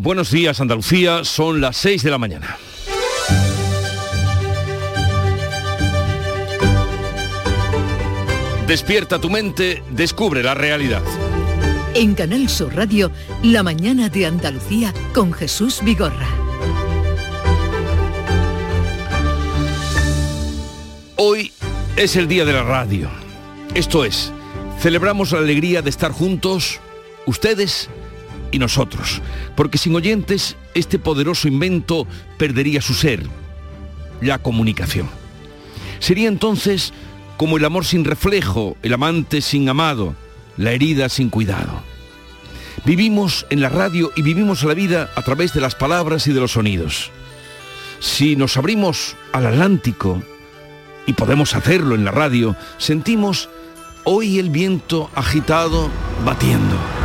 Buenos días Andalucía, son las 6 de la mañana. Despierta tu mente, descubre la realidad. En Canal Sur Radio, La mañana de Andalucía con Jesús Vigorra. Hoy es el día de la radio. Esto es, celebramos la alegría de estar juntos, ustedes y nosotros, porque sin oyentes este poderoso invento perdería su ser, la comunicación. Sería entonces como el amor sin reflejo, el amante sin amado, la herida sin cuidado. Vivimos en la radio y vivimos la vida a través de las palabras y de los sonidos. Si nos abrimos al Atlántico, y podemos hacerlo en la radio, sentimos hoy el viento agitado batiendo.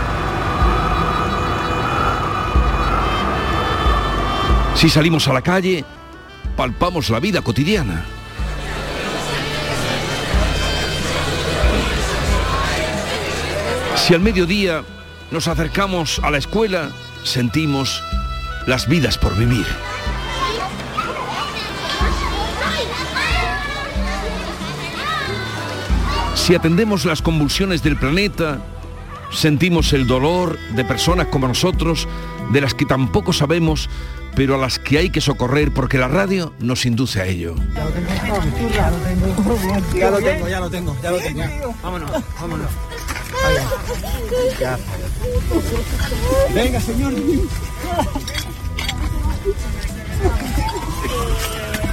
Si salimos a la calle, palpamos la vida cotidiana. Si al mediodía nos acercamos a la escuela, sentimos las vidas por vivir. Si atendemos las convulsiones del planeta, sentimos el dolor de personas como nosotros, de las que tampoco sabemos, pero a las que hay que socorrer porque la radio nos induce a ello. Ya lo tengo, ya lo tengo, ya lo tengo. Vámonos, vámonos. Venga, señor.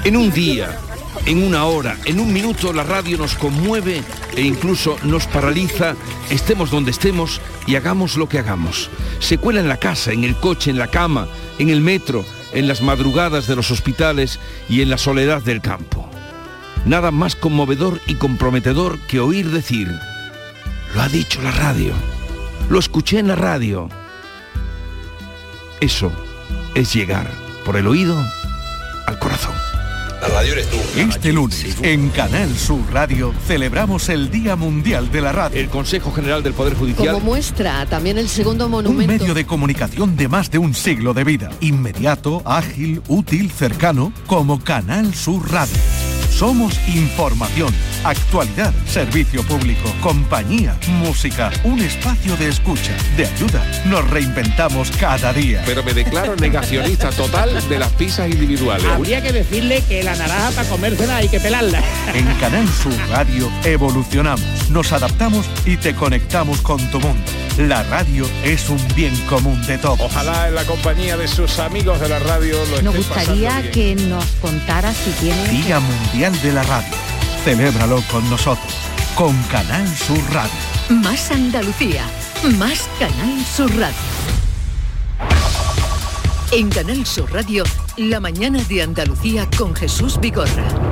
En un día, en una hora, en un minuto la radio nos conmueve e incluso nos paraliza, estemos donde estemos y hagamos lo que hagamos. Se cuela en la casa, en el coche, en la cama, en el metro, en las madrugadas de los hospitales y en la soledad del campo. Nada más conmovedor y comprometedor que oír decir, lo ha dicho la radio, lo escuché en la radio. Eso es llegar por el oído al corazón. La radio eres tú. Este lunes, en Canal Sur Radio, celebramos el Día Mundial de la Radio. El Consejo General del Poder Judicial. Como muestra también el segundo Un monumento. medio de comunicación de más de un siglo de vida. Inmediato, ágil, útil, cercano, como Canal Sur Radio. Somos información, actualidad, servicio público, compañía, música, un espacio de escucha, de ayuda. Nos reinventamos cada día. Pero me declaro negacionista total de las pizzas individuales. Habría que decirle que la naranja para comérsela hay que pelarla. En Canal Sur Radio evolucionamos, nos adaptamos y te conectamos con tu mundo. La radio es un bien común de todos. Ojalá en la compañía de sus amigos de la radio lo Nos gustaría pasando bien. que nos contara si tiene... Día Mundial de la Radio. Celébralo con nosotros, con Canal Sur Radio. Más Andalucía, más Canal Sur Radio. En Canal Sur Radio, La mañana de Andalucía con Jesús Vigorra.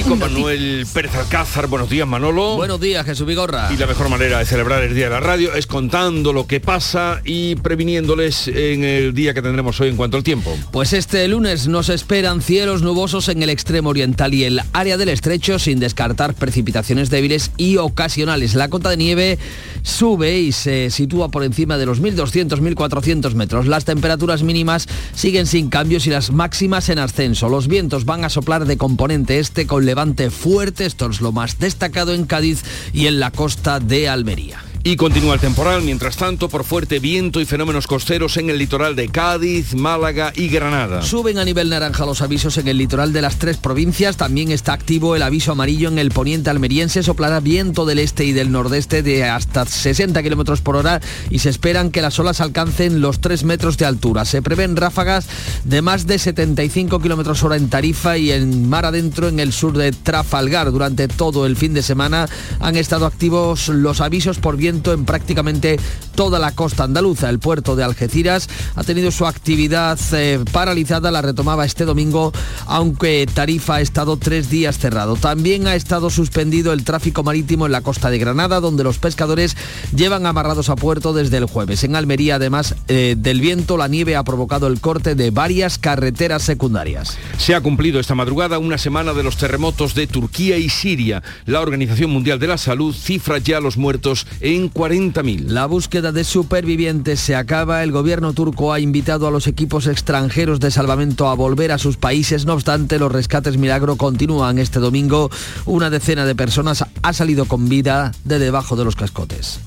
Y con Manuel Pérez Alcázar. Buenos días, Manolo. Buenos días, Jesús Vigorra. Y la mejor manera de celebrar el Día de la Radio es contando lo que pasa y previniéndoles en el día que tendremos hoy en cuanto al tiempo. Pues este lunes nos esperan cielos nubosos en el extremo oriental y el área del estrecho sin descartar precipitaciones débiles y ocasionales. La cota de nieve sube y se sitúa por encima de los 1.200-1.400 metros. Las temperaturas mínimas siguen sin cambios y las máximas en ascenso. Los vientos van a soplar de componente este con levante fuerte. Esto es lo más destacado en Cádiz y en la costa de Almería. Y continúa el temporal, mientras tanto, por fuerte viento y fenómenos costeros en el litoral de Cádiz, Málaga y Granada. Suben a nivel naranja los avisos en el litoral de las tres provincias. También está activo el aviso amarillo en el poniente almeriense. Soplará viento del este y del nordeste de hasta 60 kilómetros por hora y se esperan que las olas alcancen los 3 metros de altura. Se prevén ráfagas de más de 75 kilómetros hora en Tarifa y en mar adentro en el sur de Trafalgar. Durante todo el fin de semana han estado activos los avisos por viento en prácticamente toda la costa andaluza. El puerto de Algeciras ha tenido su actividad eh, paralizada, la retomaba este domingo, aunque Tarifa ha estado tres días cerrado. También ha estado suspendido el tráfico marítimo en la costa de Granada, donde los pescadores llevan amarrados a puerto desde el jueves. En Almería, además eh, del viento, la nieve ha provocado el corte de varias carreteras secundarias. Se ha cumplido esta madrugada una semana de los terremotos de Turquía y Siria. La Organización Mundial de la Salud cifra ya los muertos en en 40.000. La búsqueda de supervivientes se acaba. El gobierno turco ha invitado a los equipos extranjeros de salvamento a volver a sus países. No obstante, los rescates milagro continúan este domingo. Una decena de personas ha salido con vida de debajo de los cascotes.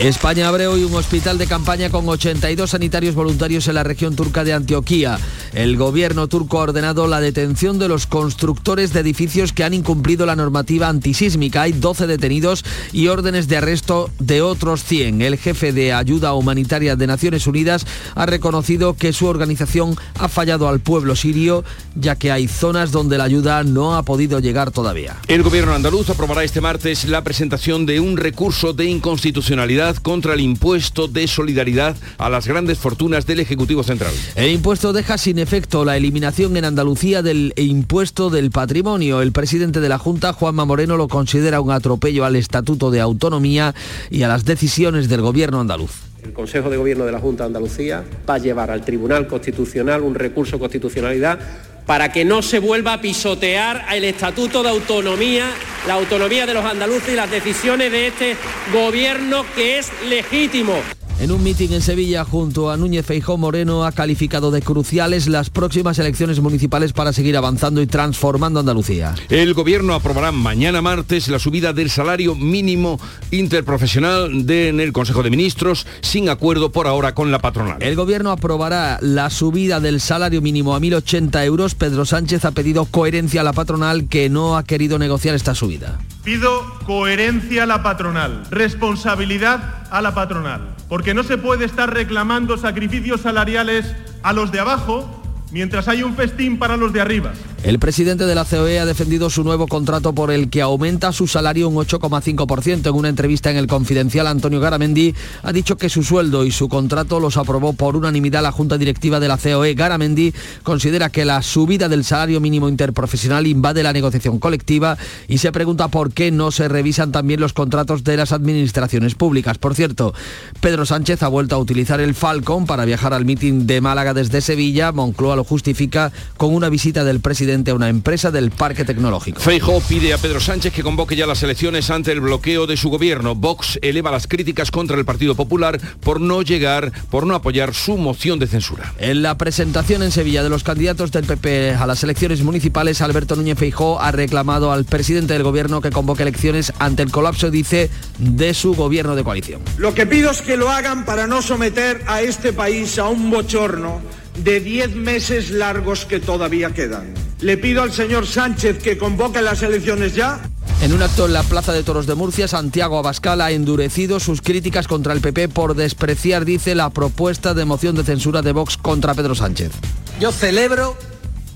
España abre hoy un hospital de campaña con 82 sanitarios voluntarios en la región turca de Antioquía. El gobierno turco ha ordenado la detención de los constructores de edificios que han incumplido la normativa antisísmica. Hay 12 detenidos y órdenes de arresto de otros 100. El jefe de ayuda humanitaria de Naciones Unidas ha reconocido que su organización ha fallado al pueblo sirio, ya que hay zonas donde la ayuda no ha podido llegar todavía. El gobierno andaluz aprobará este martes la presentación de un recurso de inconstitucionalidad contra el impuesto de solidaridad a las grandes fortunas del Ejecutivo Central. El impuesto deja sin efecto la eliminación en Andalucía del impuesto del patrimonio. El presidente de la Junta, Juanma Moreno, lo considera un atropello al Estatuto de Autonomía y a las decisiones del gobierno andaluz. El Consejo de Gobierno de la Junta de Andalucía va a llevar al Tribunal Constitucional un recurso de constitucionalidad para que no se vuelva a pisotear el Estatuto de Autonomía, la autonomía de los andaluces y las decisiones de este gobierno que es legítimo. En un mitin en Sevilla junto a Núñez Feijó Moreno ha calificado de cruciales las próximas elecciones municipales para seguir avanzando y transformando Andalucía. El gobierno aprobará mañana martes la subida del salario mínimo interprofesional de, en el Consejo de Ministros sin acuerdo por ahora con la patronal. El gobierno aprobará la subida del salario mínimo a 1.080 euros. Pedro Sánchez ha pedido coherencia a la patronal que no ha querido negociar esta subida. Pido coherencia a la patronal, responsabilidad a la patronal, porque no se puede estar reclamando sacrificios salariales a los de abajo mientras hay un festín para los de arriba. El presidente de la COE ha defendido su nuevo contrato por el que aumenta su salario un 8,5%. En una entrevista en el Confidencial, Antonio Garamendi ha dicho que su sueldo y su contrato los aprobó por unanimidad la Junta Directiva de la COE. Garamendi considera que la subida del salario mínimo interprofesional invade la negociación colectiva y se pregunta por qué no se revisan también los contratos de las administraciones públicas. Por cierto, Pedro Sánchez ha vuelto a utilizar el Falcon para viajar al mitin de Málaga desde Sevilla. Moncloa lo justifica con una visita del presidente a una empresa del parque tecnológico. Feijóo pide a Pedro Sánchez que convoque ya las elecciones ante el bloqueo de su gobierno. Vox eleva las críticas contra el Partido Popular por no llegar, por no apoyar su moción de censura. En la presentación en Sevilla de los candidatos del PP a las elecciones municipales, Alberto Núñez Feijóo ha reclamado al presidente del gobierno que convoque elecciones ante el colapso, dice, de su gobierno de coalición. Lo que pido es que lo hagan para no someter a este país a un bochorno de 10 meses largos que todavía quedan. Le pido al señor Sánchez que convoque las elecciones ya. En un acto en la Plaza de Toros de Murcia, Santiago Abascal ha endurecido sus críticas contra el PP por despreciar, dice, la propuesta de moción de censura de Vox contra Pedro Sánchez. Yo celebro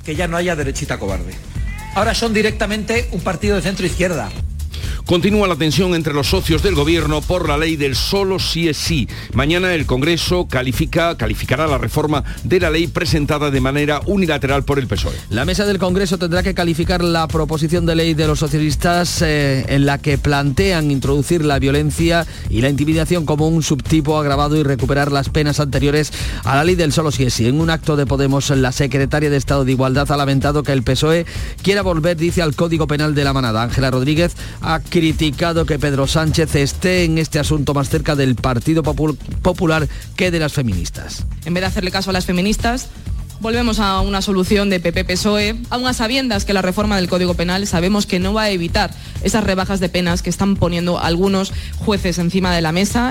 que ya no haya derechita cobarde. Ahora son directamente un partido de centro izquierda. Continúa la tensión entre los socios del gobierno por la ley del solo sí es sí. Mañana el Congreso califica, calificará la reforma de la ley presentada de manera unilateral por el PSOE. La mesa del Congreso tendrá que calificar la proposición de ley de los socialistas eh, en la que plantean introducir la violencia y la intimidación como un subtipo agravado y recuperar las penas anteriores a la ley del solo sí es sí. En un acto de Podemos, la secretaria de Estado de Igualdad ha lamentado que el PSOE quiera volver, dice, al Código Penal de la Manada. Ángela Rodríguez ha criticado que Pedro Sánchez esté en este asunto más cerca del Partido Popular que de las feministas. En vez de hacerle caso a las feministas, volvemos a una solución de PP-PSOE, aún a sabiendas que la reforma del Código Penal sabemos que no va a evitar esas rebajas de penas que están poniendo algunos jueces encima de la mesa.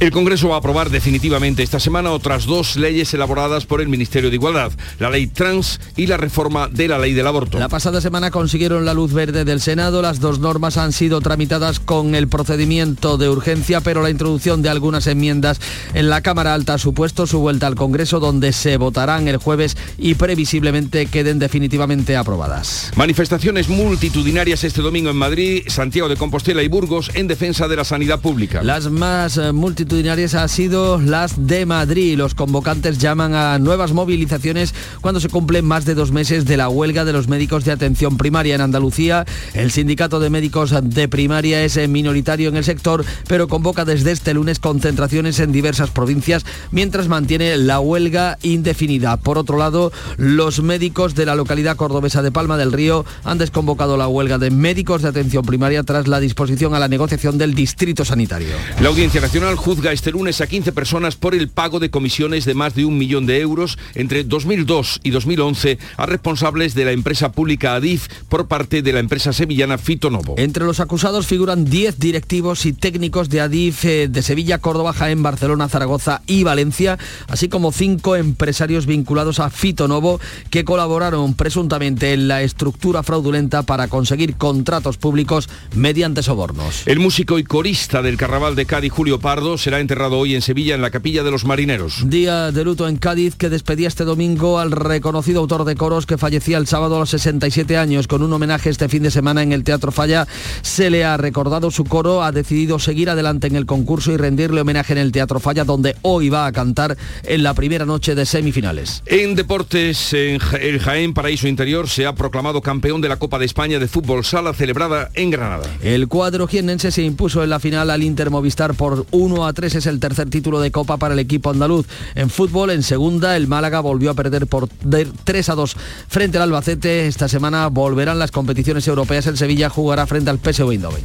El Congreso va a aprobar definitivamente esta semana otras dos leyes elaboradas por el Ministerio de Igualdad, la ley trans y la reforma de la ley del aborto. La pasada semana consiguieron la luz verde del Senado, las dos normas han sido tramitadas con el procedimiento de urgencia, pero la introducción de algunas enmiendas en la Cámara Alta ha supuesto su vuelta al Congreso, donde se votarán el jueves y previsiblemente queden definitivamente aprobadas. Manifestaciones multitudinarias este domingo en Madrid, Santiago de Compostela y Burgos en defensa de la sanidad pública. Las más multitudinarias han sido las de Madrid. Los convocantes llaman a nuevas movilizaciones cuando se cumplen más de dos meses de la huelga de los médicos de atención primaria en Andalucía. El sindicato de médicos de primaria es minoritario en el sector, pero convoca desde este lunes concentraciones en diversas provincias mientras mantiene la huelga indefinida. Por otro lado, los médicos de la localidad cordobesa de Palma del Río han desconvocado la huelga de médicos de atención primaria tras la disposición a la negociación del distrito sanitario. La Audiencia Nacional juzga este lunes a 15 personas por el pago de comisiones de más de un millón de euros entre 2002 y 2011 a responsables de la empresa pública Adif por parte de la empresa sevillana Fitonovo. Entre los acusados figuran 10 directivos y técnicos de Adif eh, de Sevilla, Córdoba, Jaén, Barcelona, Zaragoza y Valencia, así como cinco empresarios vinculados a Fitonovo que colaboraron presuntamente en la estructura fraudulenta para conseguir contratos públicos mediante sobornos. El músico y corista del Carnaval de Cádiz, Julio Pardo, será enterrado hoy en Sevilla en la Capilla de los Marineros. Día de luto en Cádiz que despedía este domingo al reconocido autor de coros que fallecía el sábado a los 67 años. Con un homenaje este fin de semana en el Teatro Falla se le ha recordado su coro, ha decidido seguir adelante en el concurso y rendirle homenaje en el Teatro Falla donde hoy va a cantar en la primera noche de semifinales. En deportes, en el Jaén Paraíso Interior se ha proclamado campeón de la Copa de España de Fútbol Sala celebrada en Granada. El cuadro jiennense se impuso en la final al Inter Movistar por 1 a 3. Es el tercer título de Copa para el equipo andaluz. En fútbol, en segunda, el Málaga volvió a perder por 3 a 2 frente al Albacete. Esta semana volverán las competiciones europeas. El Sevilla jugará frente al PSV Eindhoven.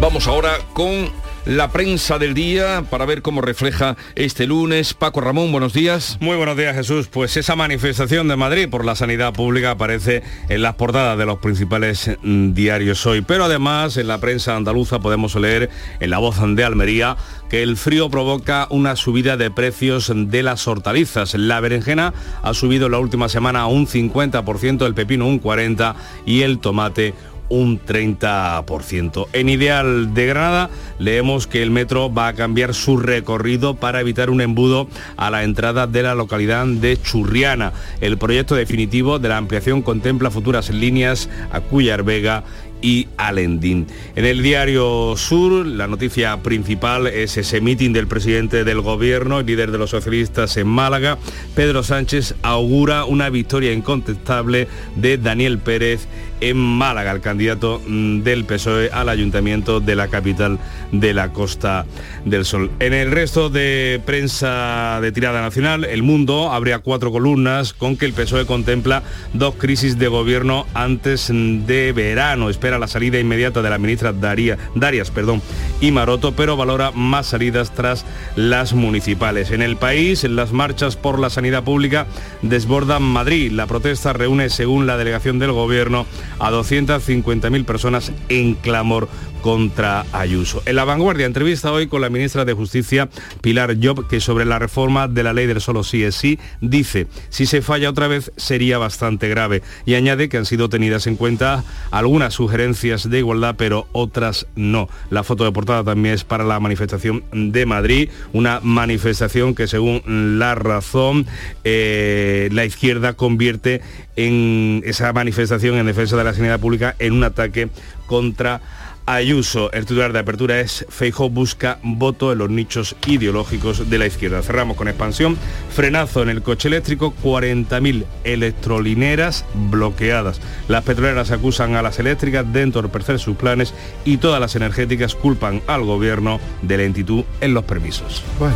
Vamos ahora con la prensa del día para ver cómo refleja este lunes. Paco Ramón, buenos días. Muy buenos días Jesús. Pues esa manifestación de Madrid por la sanidad pública aparece en las portadas de los principales mm, diarios hoy. Pero además en la prensa andaluza podemos leer en la voz de Almería que el frío provoca una subida de precios de las hortalizas. La berenjena ha subido la última semana un 50%, el pepino un 40% y el tomate un 30%. En Ideal de Granada leemos que el metro va a cambiar su recorrido para evitar un embudo a la entrada de la localidad de Churriana. El proyecto definitivo de la ampliación contempla futuras líneas a Cuyar Vega y Alendín. En el diario Sur, la noticia principal es ese mitin del presidente del gobierno, el líder de los socialistas en Málaga. Pedro Sánchez augura una victoria incontestable de Daniel Pérez en Málaga, el candidato mm, del PSOE al ayuntamiento de la capital de la Costa del Sol. En el resto de prensa de tirada nacional, El Mundo habría cuatro columnas con que el PSOE contempla dos crisis de gobierno antes de verano. Espera la salida inmediata de la ministra Daría, Darias perdón, y Maroto, pero valora más salidas tras las municipales. En el país, las marchas por la sanidad pública desbordan Madrid. La protesta reúne, según la delegación del gobierno, a 250.000 personas en clamor contra Ayuso. En la vanguardia, entrevista hoy con la ministra de Justicia, Pilar Job, que sobre la reforma de la ley del solo sí es sí, dice, si se falla otra vez sería bastante grave. Y añade que han sido tenidas en cuenta algunas sugerencias de igualdad, pero otras no. La foto de portada también es para la manifestación de Madrid, una manifestación que según la razón, eh, la izquierda convierte en esa manifestación en defensa de la sanidad pública en un ataque contra Ayuso. El titular de apertura es Feijo busca voto en los nichos ideológicos de la izquierda. Cerramos con expansión. Frenazo en el coche eléctrico, 40.000 electrolineras bloqueadas. Las petroleras acusan a las eléctricas de entorpecer sus planes y todas las energéticas culpan al gobierno de lentitud en los permisos. Bueno.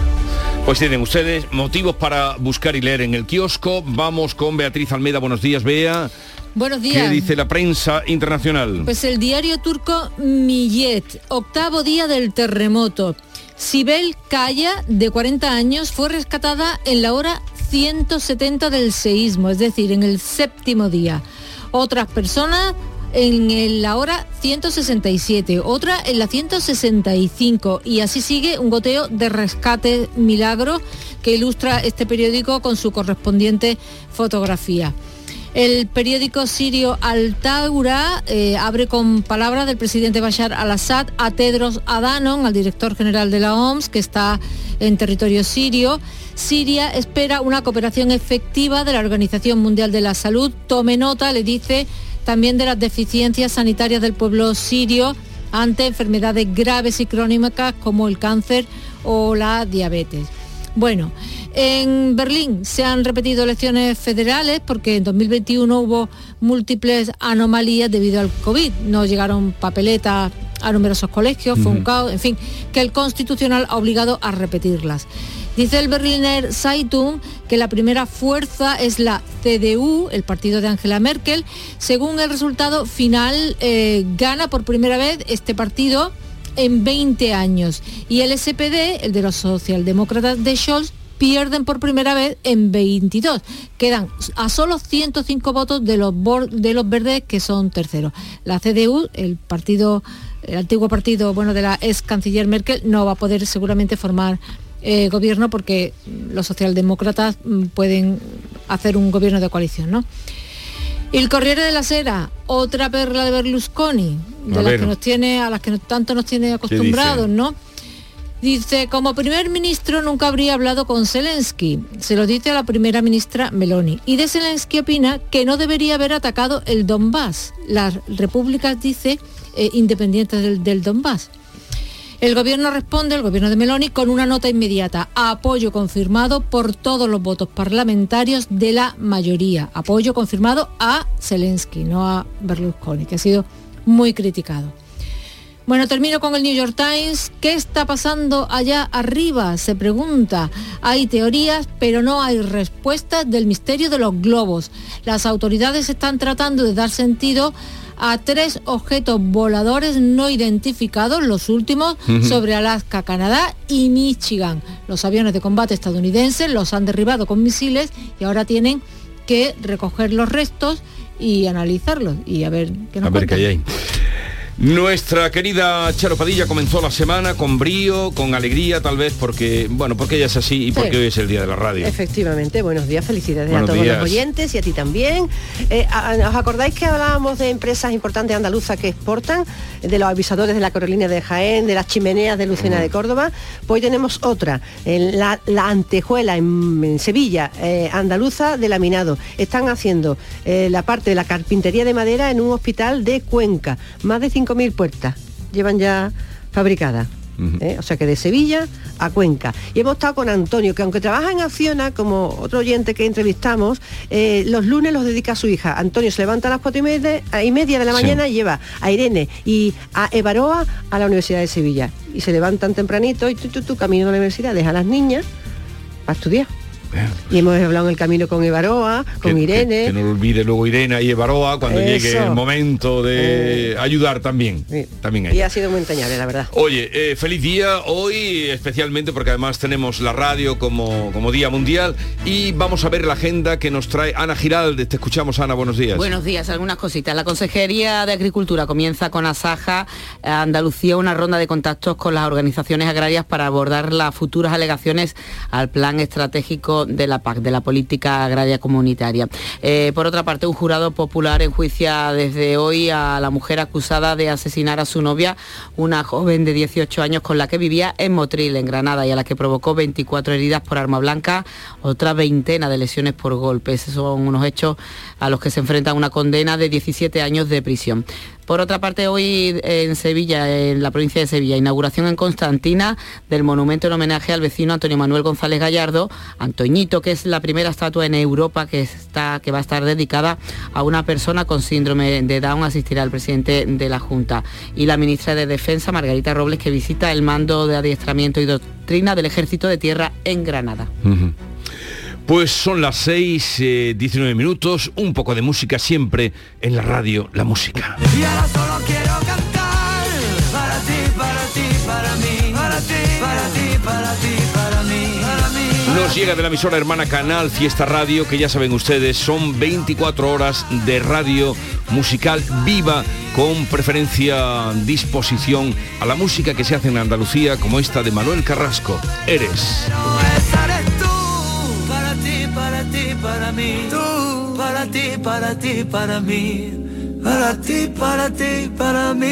Pues tienen ustedes motivos para buscar y leer en el kiosco. Vamos con Beatriz Almeida. Buenos días, Bea. Buenos días. ¿Qué dice la prensa internacional? Pues el diario turco Millet, octavo día del terremoto. Sibel Kaya, de 40 años, fue rescatada en la hora 170 del seísmo, es decir, en el séptimo día. Otras personas en la hora 167, otra en la 165 y así sigue un goteo de rescate milagro que ilustra este periódico con su correspondiente fotografía. El periódico sirio Al-Taura eh, abre con palabras del presidente Bashar al-Assad a Tedros Adhanom, al director general de la OMS, que está en territorio sirio. Siria espera una cooperación efectiva de la Organización Mundial de la Salud. Tome nota, le dice, también de las deficiencias sanitarias del pueblo sirio ante enfermedades graves y crónicas como el cáncer o la diabetes. Bueno, en Berlín se han repetido elecciones federales porque en 2021 hubo múltiples anomalías debido al COVID. No llegaron papeletas a numerosos colegios, fue un caos, en fin, que el Constitucional ha obligado a repetirlas. Dice el Berliner Zeitung que la primera fuerza es la CDU, el partido de Angela Merkel. Según el resultado final, eh, gana por primera vez este partido en 20 años. Y el SPD, el de los socialdemócratas de Scholz, pierden por primera vez en 22. Quedan a solo 105 votos de los, de los verdes que son terceros. La CDU, el partido, el antiguo partido bueno, de la ex canciller Merkel, no va a poder seguramente formar eh, gobierno porque los socialdemócratas mm, pueden hacer un gobierno de coalición, ¿no? El Corriere de la Sera, otra perla de Berlusconi, de las que nos tiene, a las que tanto nos tiene acostumbrados, ¿no? Dice, como primer ministro nunca habría hablado con Zelensky. Se lo dice a la primera ministra Meloni. Y de Zelensky opina que no debería haber atacado el Donbass. Las repúblicas, dice, eh, independientes del, del Donbass. El gobierno responde, el gobierno de Meloni, con una nota inmediata. Apoyo confirmado por todos los votos parlamentarios de la mayoría. Apoyo confirmado a Zelensky, no a Berlusconi, que ha sido muy criticado. Bueno, termino con el New York Times. ¿Qué está pasando allá arriba? Se pregunta. Hay teorías, pero no hay respuestas del misterio de los globos. Las autoridades están tratando de dar sentido a tres objetos voladores no identificados, los últimos, sobre Alaska, Canadá y Michigan. Los aviones de combate estadounidenses los han derribado con misiles y ahora tienen que recoger los restos y analizarlos y a ver qué nos A ver qué hay ahí. Nuestra querida Charo Padilla comenzó la semana con brío, con alegría tal vez, porque, bueno, porque ella es así y porque hoy es el día de la radio. Efectivamente, buenos días, felicidades a todos los oyentes y a ti también. Eh, ¿Os acordáis que hablábamos de empresas importantes andaluzas que exportan, de los avisadores de la Carolina de Jaén, de las chimeneas de Lucena de Córdoba? Pues hoy tenemos otra, en la, Antejuela en, Sevilla, eh, andaluza de laminado. Están haciendo eh, la parte de la carpintería de madera en un hospital de Cuenca. Más de 5.000 puertas llevan ya fabricadas. ¿eh? O sea que de Sevilla a Cuenca. Y hemos estado con Antonio, que aunque trabaja en Acciona, como otro oyente que entrevistamos, eh, los lunes los dedica a su hija. Antonio se levanta a las cuatro y media, y media de la mañana y lleva a Irene y a Evaroa a la Universidad de Sevilla. Y se levantan tempranito y tú, tú, tú camino a la universidad, deja a las niñas para estudiar. Y hemos hablado en el camino con Evaroa, con Irene. Que, no olvide luego Irene y Evaroa cuando llegue el momento de eh. ayudar también. también y ha sido muy entrañable, la verdad. Oye, eh, feliz día hoy, especialmente porque además tenemos la radio como, como Día Mundial y vamos a ver la agenda que nos trae Ana Giralde. Te escuchamos, Ana, buenos días. Buenos días, algunas cositas. La Consejería de Agricultura comienza con Asaja, Andalucía, una ronda de contactos con las organizaciones agrarias para abordar las futuras alegaciones al plan estratégico de la PAC, de la Política Agraria Comunitaria. Eh, por otra parte, un jurado popular enjuicia desde hoy a la mujer acusada de asesinar a su novia, una joven de 18 años con la que vivía en Motril, en Granada, y a la que provocó 24 heridas por arma blanca, otra veintena de lesiones por golpes. Son unos hechos a los que se enfrenta una condena de 17 años de prisión. Por otra parte, hoy en Sevilla, en la provincia de Sevilla, inauguración en Constantina del monumento en homenaje al vecino Antonio Manuel González Gallardo, Antoñito, que es la primera estatua en Europa que, está, que va a estar dedicada a una persona con síndrome de Down, asistirá el presidente de la Junta. Y la ministra de Defensa, Margarita Robles, que visita el mando de adiestramiento y doctrina del Ejército de Tierra en Granada. Pues son las 6, 19 eh, minutos, un poco de música siempre en la radio, la música. Y ahora solo quiero cantar para ti, para ti, para mí, para ti, para ti, para ti, para mí, para mí. Nos llega de la emisora hermana Canal Fiesta Radio, que ya saben ustedes, son 24 horas de radio musical viva con preferencia disposición a la música que se hace en Andalucía, como esta de Manuel Carrasco. Eres para mí, tú, para ti, para ti, para mí, para ti, para ti, para mí.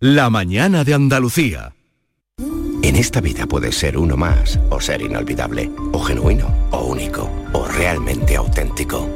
La mañana de Andalucía. En esta vida puedes ser uno más o ser inolvidable, o genuino, o único, o realmente auténtico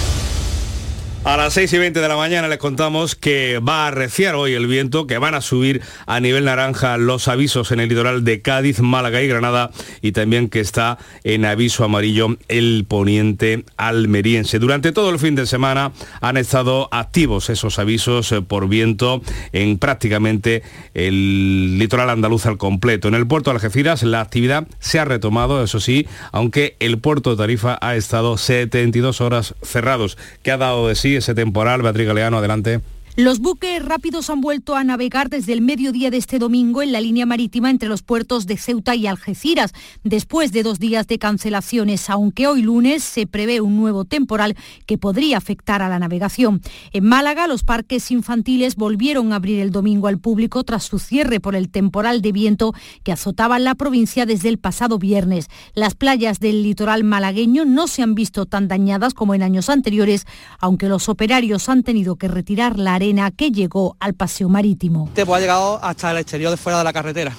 A las 6 y 20 de la mañana les contamos que va a arreciar hoy el viento, que van a subir a nivel naranja los avisos en el litoral de Cádiz, Málaga y Granada y también que está en aviso amarillo el poniente almeriense. Durante todo el fin de semana han estado activos esos avisos eh, por viento en prácticamente el litoral andaluz al completo. En el puerto de Algeciras la actividad se ha retomado, eso sí, aunque el puerto de Tarifa ha estado 72 horas cerrados, que ha dado de sí ese temporal. Beatriz Galeano, adelante. Los buques rápidos han vuelto a navegar desde el mediodía de este domingo en la línea marítima entre los puertos de Ceuta y Algeciras, después de dos días de cancelaciones, aunque hoy lunes se prevé un nuevo temporal que podría afectar a la navegación. En Málaga, los parques infantiles volvieron a abrir el domingo al público tras su cierre por el temporal de viento que azotaba la provincia desde el pasado viernes. Las playas del litoral malagueño no se han visto tan dañadas como en años anteriores, aunque los operarios han tenido que retirar la que llegó al paseo marítimo. Este pues ha llegado hasta el exterior de fuera de la carretera.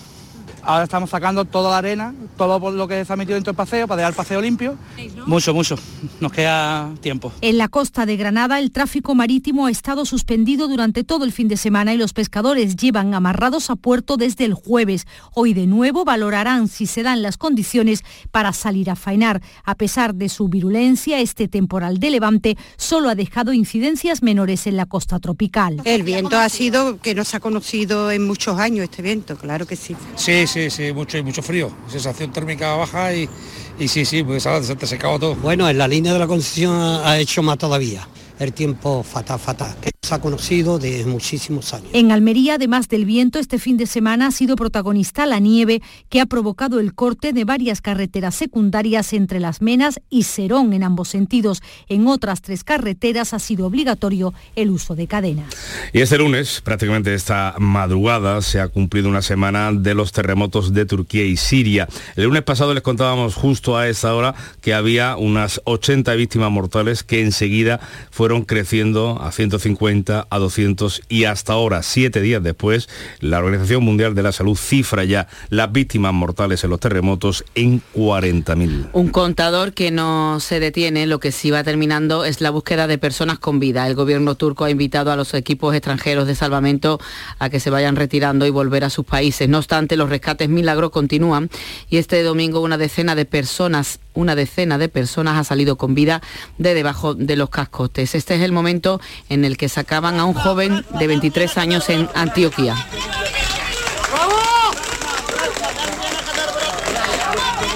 Ahora estamos sacando toda la arena, todo lo que se ha metido dentro del paseo para dejar el paseo limpio. Mucho, mucho. Nos queda tiempo. En la costa de Granada el tráfico marítimo ha estado suspendido durante todo el fin de semana y los pescadores llevan amarrados a puerto desde el jueves. Hoy de nuevo valorarán si se dan las condiciones para salir a faenar. A pesar de su virulencia, este temporal de levante solo ha dejado incidencias menores en la costa tropical. El viento ha sido que no se ha conocido en muchos años este viento, claro que sí. Sí, sí, sí, mucho mucho frío. Sensación térmica baja y, y sí, sí, pues ahora se te secado todo. Bueno, en la línea de la Concepción ha hecho más todavía. El tiempo fatal, fatal. Se ha conocido de muchísimos años. En Almería, además del viento, este fin de semana ha sido protagonista la nieve que ha provocado el corte de varias carreteras secundarias entre Las Menas y Serón en ambos sentidos. En otras tres carreteras ha sido obligatorio el uso de cadenas. Y este lunes, prácticamente esta madrugada, se ha cumplido una semana de los terremotos de Turquía y Siria. El lunes pasado les contábamos justo a esta hora que había unas 80 víctimas mortales que enseguida fueron creciendo a 150, a 200 y hasta ahora, siete días después, la Organización Mundial de la Salud cifra ya las víctimas mortales en los terremotos en 40.000. Un contador que no se detiene, lo que sí va terminando es la búsqueda de personas con vida. El gobierno turco ha invitado a los equipos extranjeros de salvamento a que se vayan retirando y volver a sus países. No obstante, los rescates milagros continúan y este domingo una decena de personas, una decena de personas ha salido con vida de debajo de los cascotes. Este es el momento en el que sacaban a un joven de 23 años en Antioquía.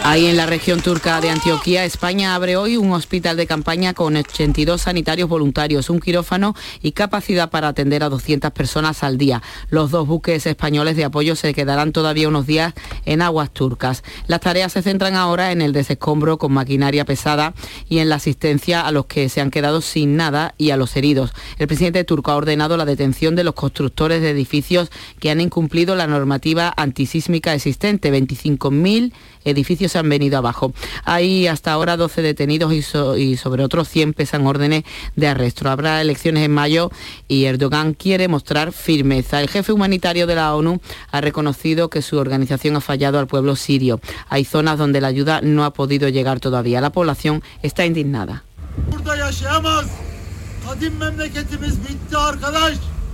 Ahí en la región turca de Antioquía, España abre hoy un hospital de campaña con 82 sanitarios voluntarios, un quirófano y capacidad para atender a 200 personas al día. Los dos buques españoles de apoyo se quedarán todavía unos días en aguas turcas. Las tareas se centran ahora en el desescombro con maquinaria pesada y en la asistencia a los que se han quedado sin nada y a los heridos. El presidente turco ha ordenado la detención de los constructores de edificios que han incumplido la normativa antisísmica existente. 25.000 edificios han venido abajo. Hay hasta ahora 12 detenidos y, y sobre otros 100 pesan órdenes de arresto. Habrá elecciones en mayo y Erdogan quiere mostrar firmeza. El jefe humanitario de la ONU ha reconocido que su organización ha fallado al pueblo sirio. Hay zonas donde la ayuda no ha podido llegar todavía. La población está indignada.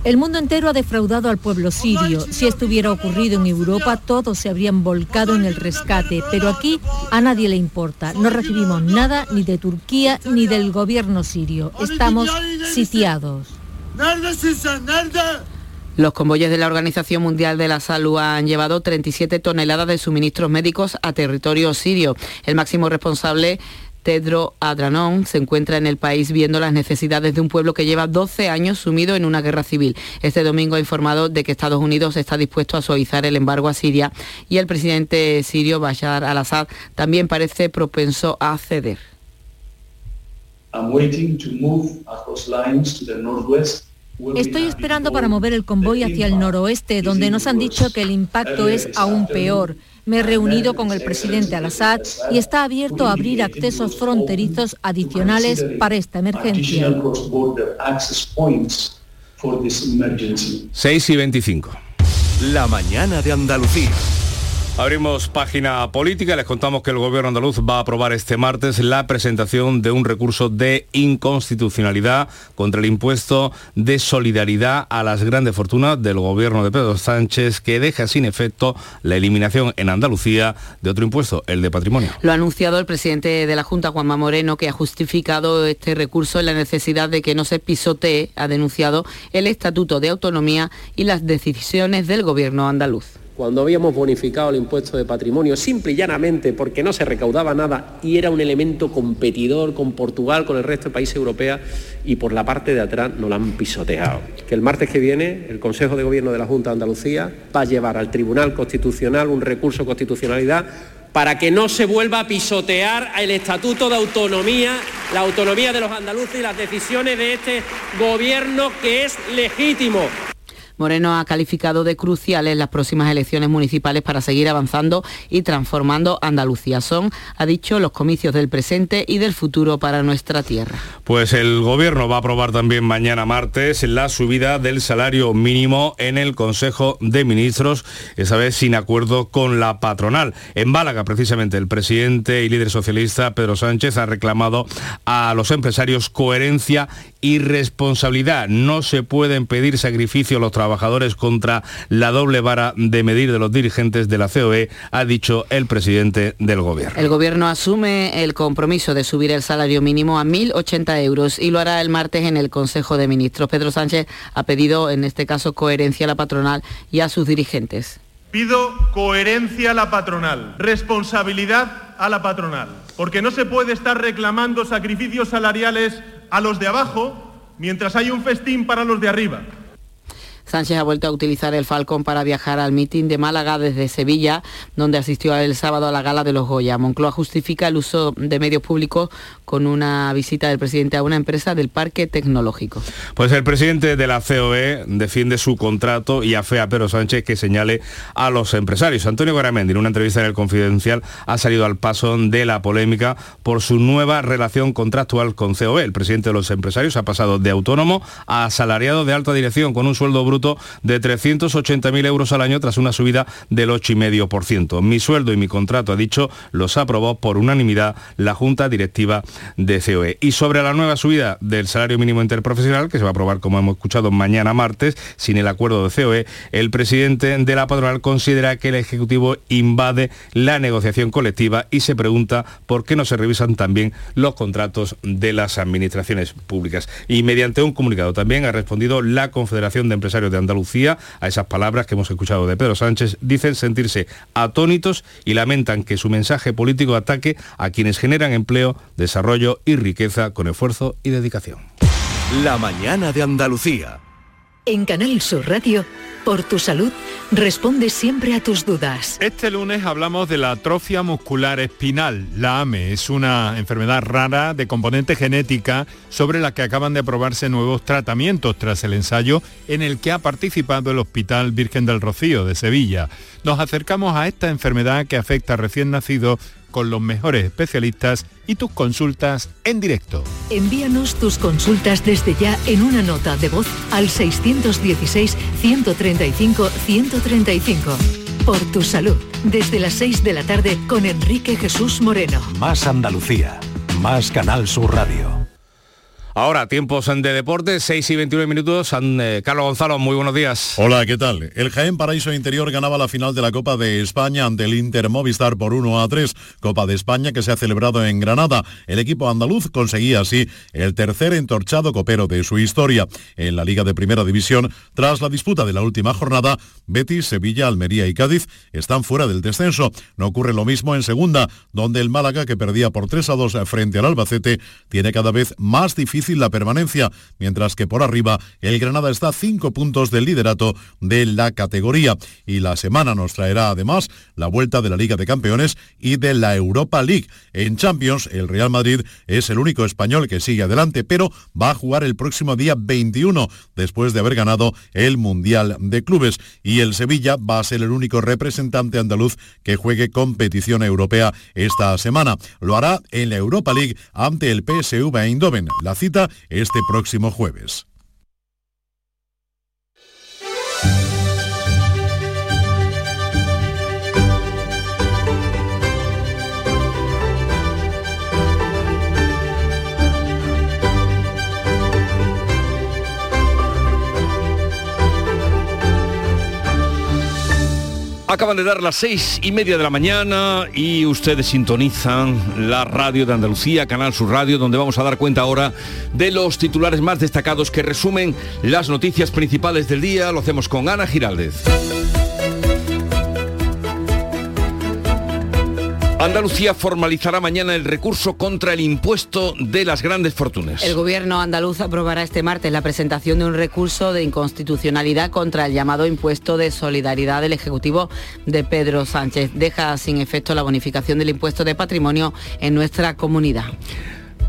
El mundo entero ha defraudado al pueblo sirio. Si esto hubiera ocurrido en Europa, todos se habrían volcado en el rescate, pero aquí a nadie le importa. No recibimos nada ni de Turquía ni del gobierno sirio. Estamos sitiados. Los convoyes de la Organización Mundial de la Salud han llevado 37 toneladas de suministros médicos a territorio sirio. El máximo responsable Tedro Adranón se encuentra en el país viendo las necesidades de un pueblo que lleva 12 años sumido en una guerra civil. Este domingo ha informado de que Estados Unidos está dispuesto a suavizar el embargo a Siria y el presidente sirio Bashar al-Assad también parece propenso a ceder. Estoy esperando para mover el convoy hacia el noroeste, donde nos han dicho que el impacto es aún peor. Me he reunido con el presidente Al-Assad y está abierto a abrir accesos fronterizos adicionales para esta emergencia. 6 y 25. La mañana de Andalucía. Abrimos página política. Les contamos que el gobierno andaluz va a aprobar este martes la presentación de un recurso de inconstitucionalidad contra el impuesto de solidaridad a las grandes fortunas del gobierno de Pedro Sánchez que deja sin efecto la eliminación en Andalucía de otro impuesto, el de patrimonio. Lo ha anunciado el presidente de la Junta, Juanma Moreno, que ha justificado este recurso en la necesidad de que no se pisotee, ha denunciado el Estatuto de Autonomía y las decisiones del gobierno andaluz cuando habíamos bonificado el impuesto de patrimonio, simple y llanamente porque no se recaudaba nada y era un elemento competidor con Portugal, con el resto de países europeos, y por la parte de atrás nos lo han pisoteado. Que el martes que viene el Consejo de Gobierno de la Junta de Andalucía va a llevar al Tribunal Constitucional un recurso de constitucionalidad para que no se vuelva a pisotear el Estatuto de Autonomía, la autonomía de los andaluces y las decisiones de este gobierno que es legítimo. Moreno ha calificado de cruciales las próximas elecciones municipales para seguir avanzando y transformando Andalucía. Son, ha dicho, los comicios del presente y del futuro para nuestra tierra. Pues el Gobierno va a aprobar también mañana martes la subida del salario mínimo en el Consejo de Ministros, esa vez sin acuerdo con la patronal. En Málaga, precisamente, el presidente y líder socialista Pedro Sánchez ha reclamado a los empresarios coherencia y responsabilidad. No se pueden pedir sacrificio a los trabajadores contra la doble vara de medir de los dirigentes de la COE, ha dicho el presidente del gobierno. El gobierno asume el compromiso de subir el salario mínimo a 1.080 euros y lo hará el martes en el Consejo de Ministros. Pedro Sánchez ha pedido, en este caso, coherencia a la patronal y a sus dirigentes. Pido coherencia a la patronal, responsabilidad a la patronal, porque no se puede estar reclamando sacrificios salariales a los de abajo mientras hay un festín para los de arriba. Sánchez ha vuelto a utilizar el Falcón para viajar al mitin de Málaga desde Sevilla, donde asistió el sábado a la gala de los Goya. Moncloa justifica el uso de medios públicos con una visita del presidente a una empresa del parque tecnológico. Pues el presidente de la COE defiende su contrato y afea a Pedro Sánchez que señale a los empresarios. Antonio Garamendi, en una entrevista en el Confidencial, ha salido al paso de la polémica por su nueva relación contractual con COE. El presidente de los empresarios ha pasado de autónomo a asalariado de alta dirección con un sueldo bruto de 380.000 euros al año tras una subida del 8,5%. Mi sueldo y mi contrato, ha dicho, los aprobó por unanimidad la Junta Directiva de COE. Y sobre la nueva subida del salario mínimo interprofesional, que se va a aprobar, como hemos escuchado, mañana martes, sin el acuerdo de COE, el presidente de la patronal considera que el Ejecutivo invade la negociación colectiva y se pregunta por qué no se revisan también los contratos de las administraciones públicas. Y mediante un comunicado también ha respondido la Confederación de Empresarios de Andalucía a esas palabras que hemos escuchado de Pedro Sánchez, dicen sentirse atónitos y lamentan que su mensaje político ataque a quienes generan empleo, desarrollo y riqueza con esfuerzo y dedicación. La mañana de Andalucía. En Canal Sur Radio, por tu salud, responde siempre a tus dudas. Este lunes hablamos de la atrofia muscular espinal. La AME es una enfermedad rara de componente genética sobre la que acaban de aprobarse nuevos tratamientos tras el ensayo en el que ha participado el Hospital Virgen del Rocío de Sevilla. Nos acercamos a esta enfermedad que afecta a recién nacidos con los mejores especialistas y tus consultas en directo. Envíanos tus consultas desde ya en una nota de voz al 616-135-135. Por tu salud, desde las 6 de la tarde con Enrique Jesús Moreno. Más Andalucía, más Canal Sur Radio. Ahora, tiempos de deporte, 6 y 21 minutos. Eh, Carlos Gonzalo, muy buenos días. Hola, ¿qué tal? El Jaén Paraíso Interior ganaba la final de la Copa de España ante el Inter Movistar por 1 a 3. Copa de España que se ha celebrado en Granada. El equipo andaluz conseguía así el tercer entorchado copero de su historia. En la Liga de Primera División, tras la disputa de la última jornada, Betis, Sevilla, Almería y Cádiz están fuera del descenso. No ocurre lo mismo en segunda, donde el Málaga, que perdía por 3 a 2 frente al Albacete, tiene cada vez más difícil la permanencia, mientras que por arriba el Granada está a cinco puntos del liderato de la categoría. Y la semana nos traerá además la vuelta de la Liga de Campeones y de la Europa League. En Champions, el Real Madrid es el único español que sigue adelante, pero va a jugar el próximo día 21, después de haber ganado el Mundial de Clubes. Y el Sevilla va a ser el único representante andaluz que juegue competición europea esta semana. Lo hará en la Europa League ante el PSV Eindhoven. La este próximo jueves. Acaban de dar las seis y media de la mañana y ustedes sintonizan la radio de Andalucía, Canal Sur Radio, donde vamos a dar cuenta ahora de los titulares más destacados que resumen las noticias principales del día. Lo hacemos con Ana Giraldez. Andalucía formalizará mañana el recurso contra el impuesto de las grandes fortunas. El gobierno andaluz aprobará este martes la presentación de un recurso de inconstitucionalidad contra el llamado impuesto de solidaridad del Ejecutivo de Pedro Sánchez. Deja sin efecto la bonificación del impuesto de patrimonio en nuestra comunidad.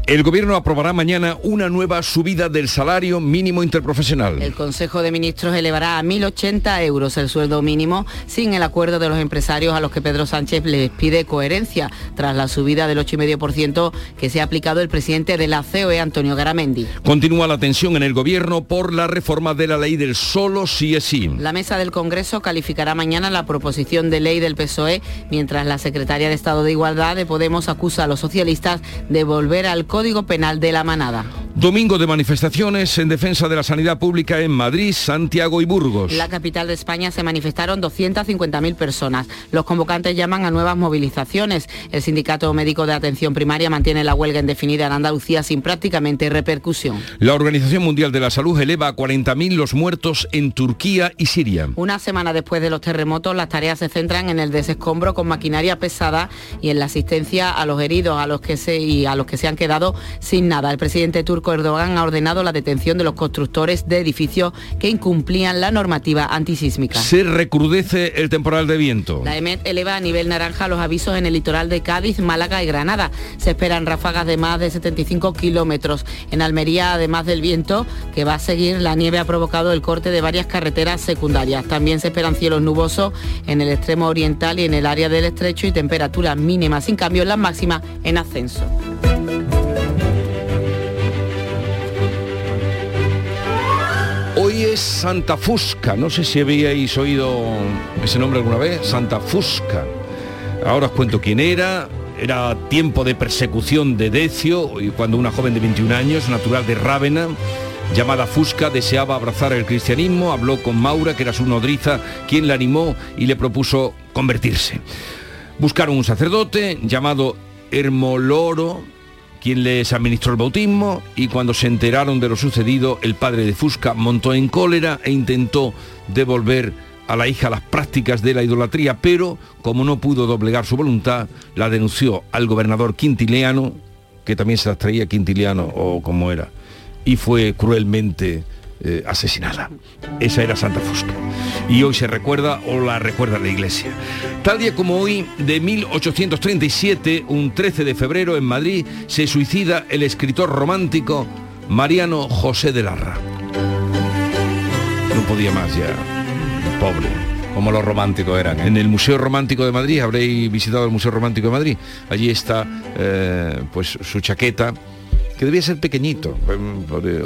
El Gobierno aprobará mañana una nueva subida del salario mínimo interprofesional. El Consejo de Ministros elevará a 1.080 euros el sueldo mínimo sin el acuerdo de los empresarios a los que Pedro Sánchez les pide coherencia tras la subida del 8,5% que se ha aplicado el presidente de la COE, Antonio Garamendi. Continúa la tensión en el Gobierno por la reforma de la ley del solo sí es sí. La mesa del Congreso calificará mañana la proposición de ley del PSOE, mientras la secretaria de Estado de Igualdad de Podemos acusa a los socialistas de volver al Código Penal de la Manada. Domingo de manifestaciones en defensa de la sanidad pública en Madrid, Santiago y Burgos. En la capital de España se manifestaron 250.000 personas. Los convocantes llaman a nuevas movilizaciones. El Sindicato Médico de Atención Primaria mantiene la huelga indefinida en Andalucía sin prácticamente repercusión. La Organización Mundial de la Salud eleva a 40.000 los muertos en Turquía y Siria. Una semana después de los terremotos, las tareas se centran en el desescombro con maquinaria pesada y en la asistencia a los heridos a los que se, y a los que se han quedado sin nada. El presidente turco Erdogan ha ordenado la detención de los constructores de edificios que incumplían la normativa antisísmica. Se recrudece el temporal de viento. La EMET eleva a nivel naranja los avisos en el litoral de Cádiz, Málaga y Granada. Se esperan ráfagas de más de 75 kilómetros. En Almería, además del viento que va a seguir, la nieve ha provocado el corte de varias carreteras secundarias. También se esperan cielos nubosos en el extremo oriental y en el área del estrecho y temperaturas mínimas sin cambio en las máximas en ascenso. Hoy es Santa Fusca, no sé si habíais oído ese nombre alguna vez, Santa Fusca. Ahora os cuento quién era. Era tiempo de persecución de Decio, y cuando una joven de 21 años, natural de Rávena, llamada Fusca, deseaba abrazar el cristianismo, habló con Maura, que era su nodriza, quien la animó y le propuso convertirse. Buscaron un sacerdote llamado Hermoloro, quien les administró el bautismo y cuando se enteraron de lo sucedido, el padre de Fusca montó en cólera e intentó devolver a la hija las prácticas de la idolatría, pero como no pudo doblegar su voluntad, la denunció al gobernador Quintiliano, que también se las traía Quintiliano o como era, y fue cruelmente eh, asesinada. Esa era Santa Fusca. Y hoy se recuerda o la recuerda la iglesia. Tal día como hoy, de 1837, un 13 de febrero en Madrid, se suicida el escritor romántico Mariano José de Larra. No podía más ya, pobre como los románticos eran. En el Museo Romántico de Madrid, habréis visitado el Museo Romántico de Madrid. Allí está eh, pues su chaqueta que debía ser pequeñito.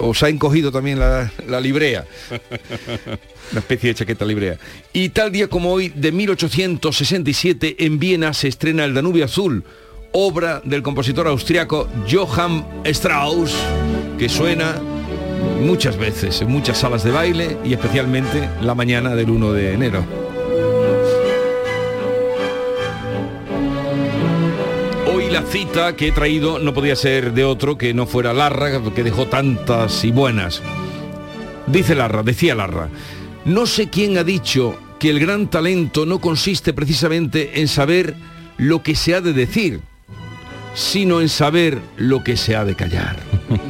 Os ha encogido también la, la librea. Una especie de chaqueta librea. Y tal día como hoy, de 1867, en Viena se estrena El Danubio Azul, obra del compositor austriaco Johann Strauss que suena muchas veces en muchas salas de baile y especialmente la mañana del 1 de enero. La cita que he traído no podía ser de otro que no fuera Larra, que dejó tantas y buenas. Dice Larra, decía Larra, no sé quién ha dicho que el gran talento no consiste precisamente en saber lo que se ha de decir, sino en saber lo que se ha de callar.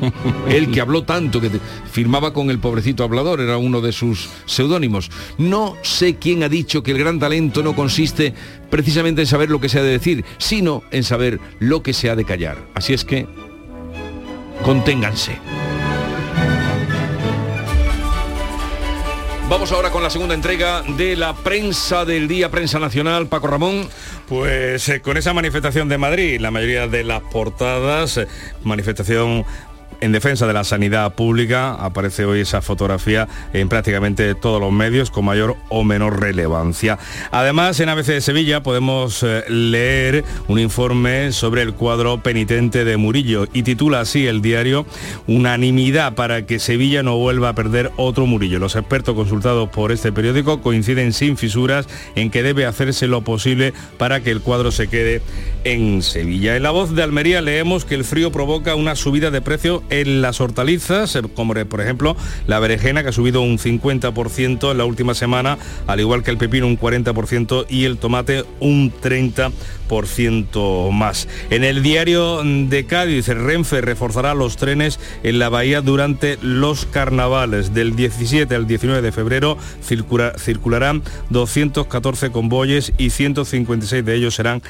Él que habló tanto, que firmaba con el pobrecito hablador, era uno de sus seudónimos. No sé quién ha dicho que el gran talento no consiste precisamente en saber lo que se ha de decir, sino en saber lo que se ha de callar. Así es que, conténganse. Vamos ahora con la segunda entrega de la prensa del día, prensa nacional. Paco Ramón. Pues eh, con esa manifestación de Madrid, la mayoría de las portadas, eh, manifestación en defensa de la sanidad pública. Aparece hoy esa fotografía en prácticamente todos los medios con mayor o menor relevancia. Además, en ABC de Sevilla podemos eh, leer un informe sobre el cuadro penitente de Murillo y titula así el diario Unanimidad para que Sevilla no vuelva a perder otro Murillo. Los expertos consultados por este periódico coinciden sin fisuras en que debe hacerse lo posible para que el cuadro se quede en Sevilla. En la voz de Almería leemos que el frío provoca una subida de precio en las hortalizas, eh, como por ejemplo la berenjena que ha subido un 50% en la última semana, al igual que el pepino un 40% y el tomate un 30% más. En el diario de Cádiz, Renfe reforzará los trenes en la bahía durante los carnavales. Del 17 al 19 de febrero circularán 214 convoyes y 156 de ellos serán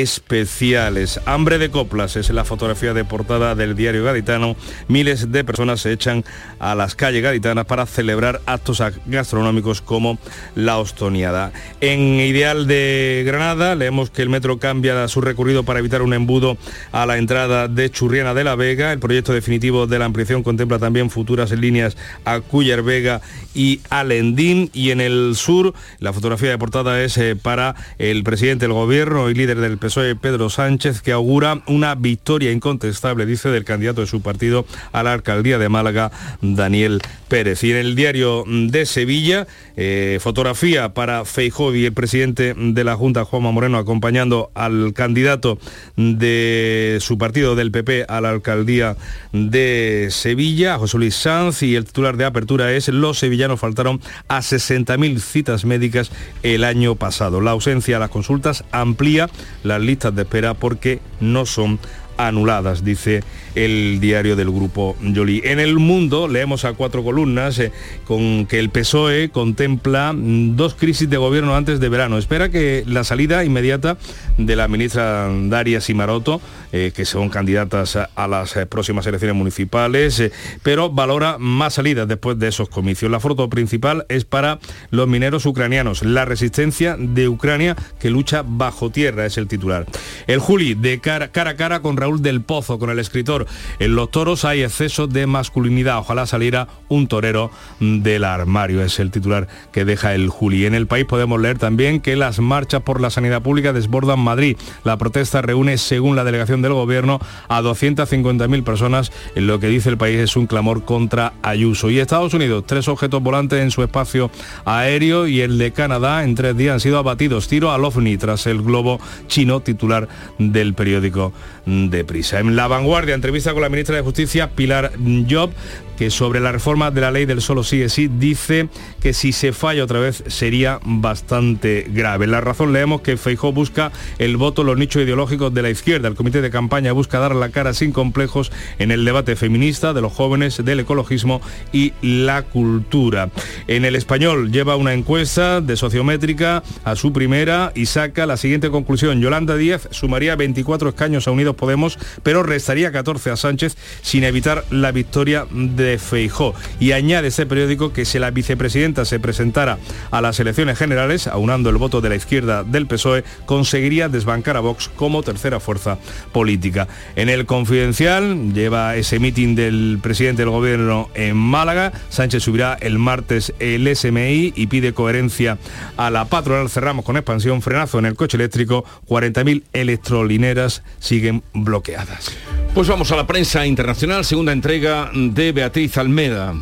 especiales. Hambre de coplas es la fotografía de portada del diario gaditano. Miles de personas se echan a las calles gaditanas para celebrar actos gastronómicos como la ostoniada. En Ideal de Granada leemos que el metro cambia su recorrido para evitar un embudo a la entrada de Churriana de la Vega. El proyecto definitivo de la ampliación contempla también futuras líneas a Cuyer Vega y Alendín. Y en el sur la fotografía de portada es eh, para el presidente del gobierno y líder del PSOE Pedro Sánchez, que augura una victoria incontestable, dice, del candidato de su partido a la alcaldía de Málaga, Daniel Pérez. Y en el diario de Sevilla, eh, fotografía para Feijóo y el presidente de la Junta, Juanma Moreno, acompañando al candidato de su partido del PP a la alcaldía de Sevilla, José Luis Sanz, y el titular de apertura es Los sevillanos faltaron a 60.000 citas médicas el año pasado. La ausencia a las consultas amplía las listas de espera porque no son anuladas, dice el diario del grupo Jolie. En el mundo leemos a cuatro columnas eh, con que el PSOE contempla mm, dos crisis de gobierno antes de verano. Espera que la salida inmediata de la ministra Daria Simaroto, eh, que son candidatas a, las eh, próximas elecciones municipales, pero valora más salidas después de esos comicios. La foto principal es para los mineros ucranianos, la resistencia de Ucrania que lucha bajo tierra, es el titular. El Juli de cara, cara a cara con Raúl del Pozo, con el escritor en los toros hay exceso de masculinidad. Ojalá saliera un torero del armario. Es el titular que deja el Juli. En el país podemos leer también que las marchas por la sanidad pública desbordan Madrid. La protesta reúne, según la delegación del gobierno, a 250.000 personas. Lo que dice el país es un clamor contra Ayuso. Y Estados Unidos, tres objetos volantes en su espacio aéreo y el de Canadá en tres días han sido abatidos. Tiro al OVNI tras el globo chino titular del periódico de Prisa. En la vanguardia, entre entrevista con la ministra de Justicia, Pilar Job, que sobre la reforma de la ley del solo sí es sí dice que si se falla otra vez sería bastante grave. La razón leemos que Feijó busca el voto en los nichos ideológicos de la izquierda. El comité de campaña busca dar la cara sin complejos en el debate feminista de los jóvenes, del ecologismo y la cultura. En el español lleva una encuesta de sociométrica a su primera y saca la siguiente conclusión. Yolanda Díaz sumaría 24 escaños a Unidos Podemos, pero restaría 14 a Sánchez sin evitar la victoria de Feijó. Y añade ese periódico que si la vicepresidenta se presentara a las elecciones generales, aunando el voto de la izquierda del PSOE, conseguiría desbancar a Vox como tercera fuerza política. En el confidencial lleva ese mitin del presidente del gobierno en Málaga. Sánchez subirá el martes el SMI y pide coherencia a la patronal. Cerramos con expansión, frenazo en el coche eléctrico, 40.000 electrolineras siguen bloqueadas. Pues vamos a la prensa internacional, segunda entrega de Beatriz Almeda.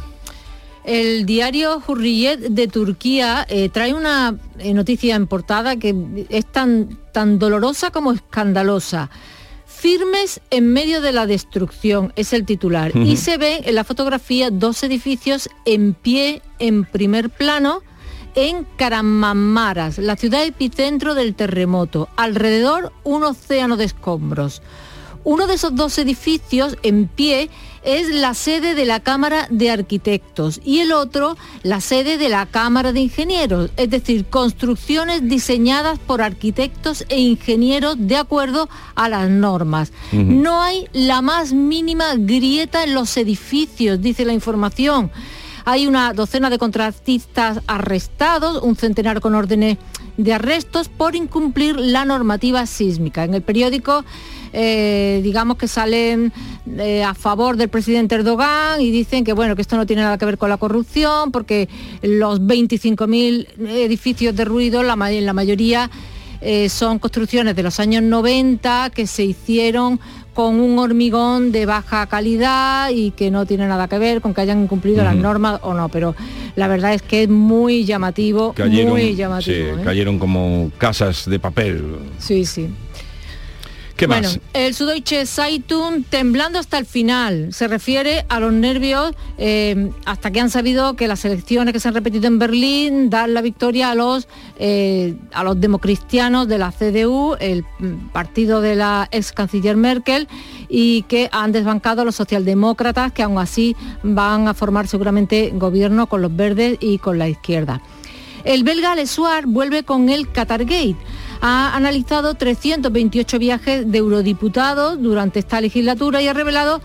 El diario Hurriyet de Turquía eh, trae una eh, noticia en portada que es tan, tan dolorosa como escandalosa. Firmes en medio de la destrucción es el titular. Y se ve en la fotografía dos edificios en pie en primer plano en Karamamaras, la ciudad epicentro del terremoto. Alrededor un océano de escombros. Uno de esos dos edificios en pie es la sede de la Cámara de Arquitectos y el otro la sede de la Cámara de Ingenieros, es decir, construcciones diseñadas por arquitectos e ingenieros de acuerdo a las normas. No hay la más mínima grieta en los edificios, dice la información. Hay una docena de contratistas arrestados, un centenar con órdenes de arrestos por incumplir la normativa sísmica. En el periódico eh, digamos que salen eh, a favor del presidente Erdogan y dicen que bueno que esto no tiene nada que ver con la corrupción porque los 25.000 edificios derruidos la, la mayoría eh, son construcciones de los años 90 que se hicieron con un hormigón de baja calidad y que no tiene nada que ver con que hayan cumplido las normas o no, pero la verdad es que es muy llamativo, muy llamativo. Cayeron como casas de papel. Sí, sí bueno, el Süddeutsche Zeitung temblando hasta el final. Se refiere a los nervios eh, hasta que han sabido que las elecciones que se han repetido en Berlín dan la victoria a los, eh, a los democristianos de la CDU, el partido de la ex canciller Merkel, y que han desbancado a los socialdemócratas, que aún así van a formar seguramente gobierno con los verdes y con la izquierda. El belga Lesuar vuelve con el Qatargate ha analizado 328 viajes de eurodiputados durante esta legislatura y ha revelado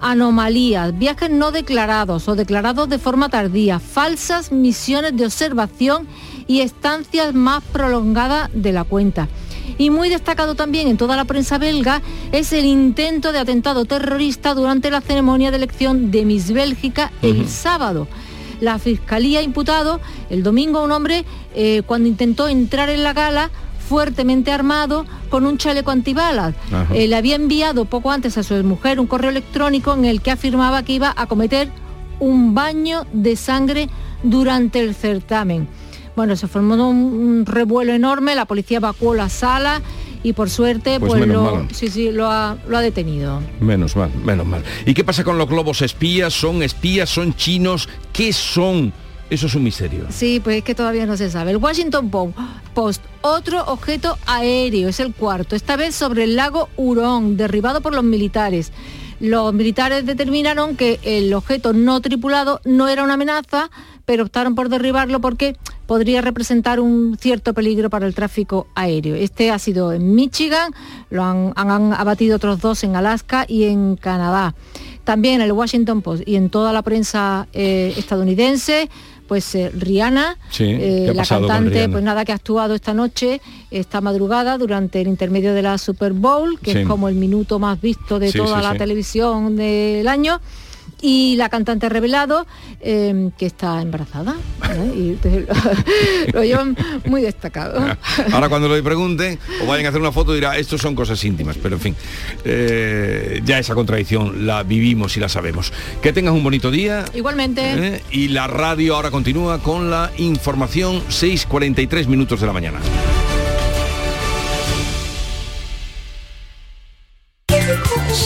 anomalías, viajes no declarados o declarados de forma tardía, falsas misiones de observación y estancias más prolongadas de la cuenta. Y muy destacado también en toda la prensa belga es el intento de atentado terrorista durante la ceremonia de elección de Miss Bélgica el sábado. La fiscalía ha imputado el domingo a un hombre eh, cuando intentó entrar en la gala fuertemente armado con un chaleco antibalas. Eh, le había enviado poco antes a su mujer un correo electrónico en el que afirmaba que iba a cometer un baño de sangre durante el certamen. Bueno, se formó un, revuelo enorme, la policía evacuó la sala y por suerte pues, pues lo, sí, sí, lo ha, lo ha detenido. Menos mal, menos mal. ¿Y qué pasa con los globos espías? ¿Son espías? ¿Son chinos? ¿Qué son? Eso es un misterio. Sí, pues es que todavía no se sabe. El Washington Post, otro objeto aéreo, es el cuarto, esta vez sobre el lago Hurón, derribado por los militares. Los militares determinaron que el objeto no tripulado no era una amenaza, pero optaron por derribarlo porque podría representar un cierto peligro para el tráfico aéreo. Este ha sido en Michigan, lo han, abatido otros dos en Alaska y en Canadá. También en el Washington Post y en toda la prensa eh, estadounidense pues eh, Rihanna, eh, la cantante, pues nada, que ha actuado esta noche, esta madrugada, durante el intermedio de la Super Bowl, que es como el minuto más visto de toda la televisión del año y la cantante ha revelado em, que está embarazada ¿eh? y lo, llevan muy destacado. Ahora cuando lo pregunten o vayan a hacer una foto dirá estos son cosas íntimas pero en fin eh, ya esa contradicción la vivimos y la sabemos. Que tengas un bonito día. Igualmente. ¿eh? y la radio ahora continúa con la información 6.43 minutos de la mañana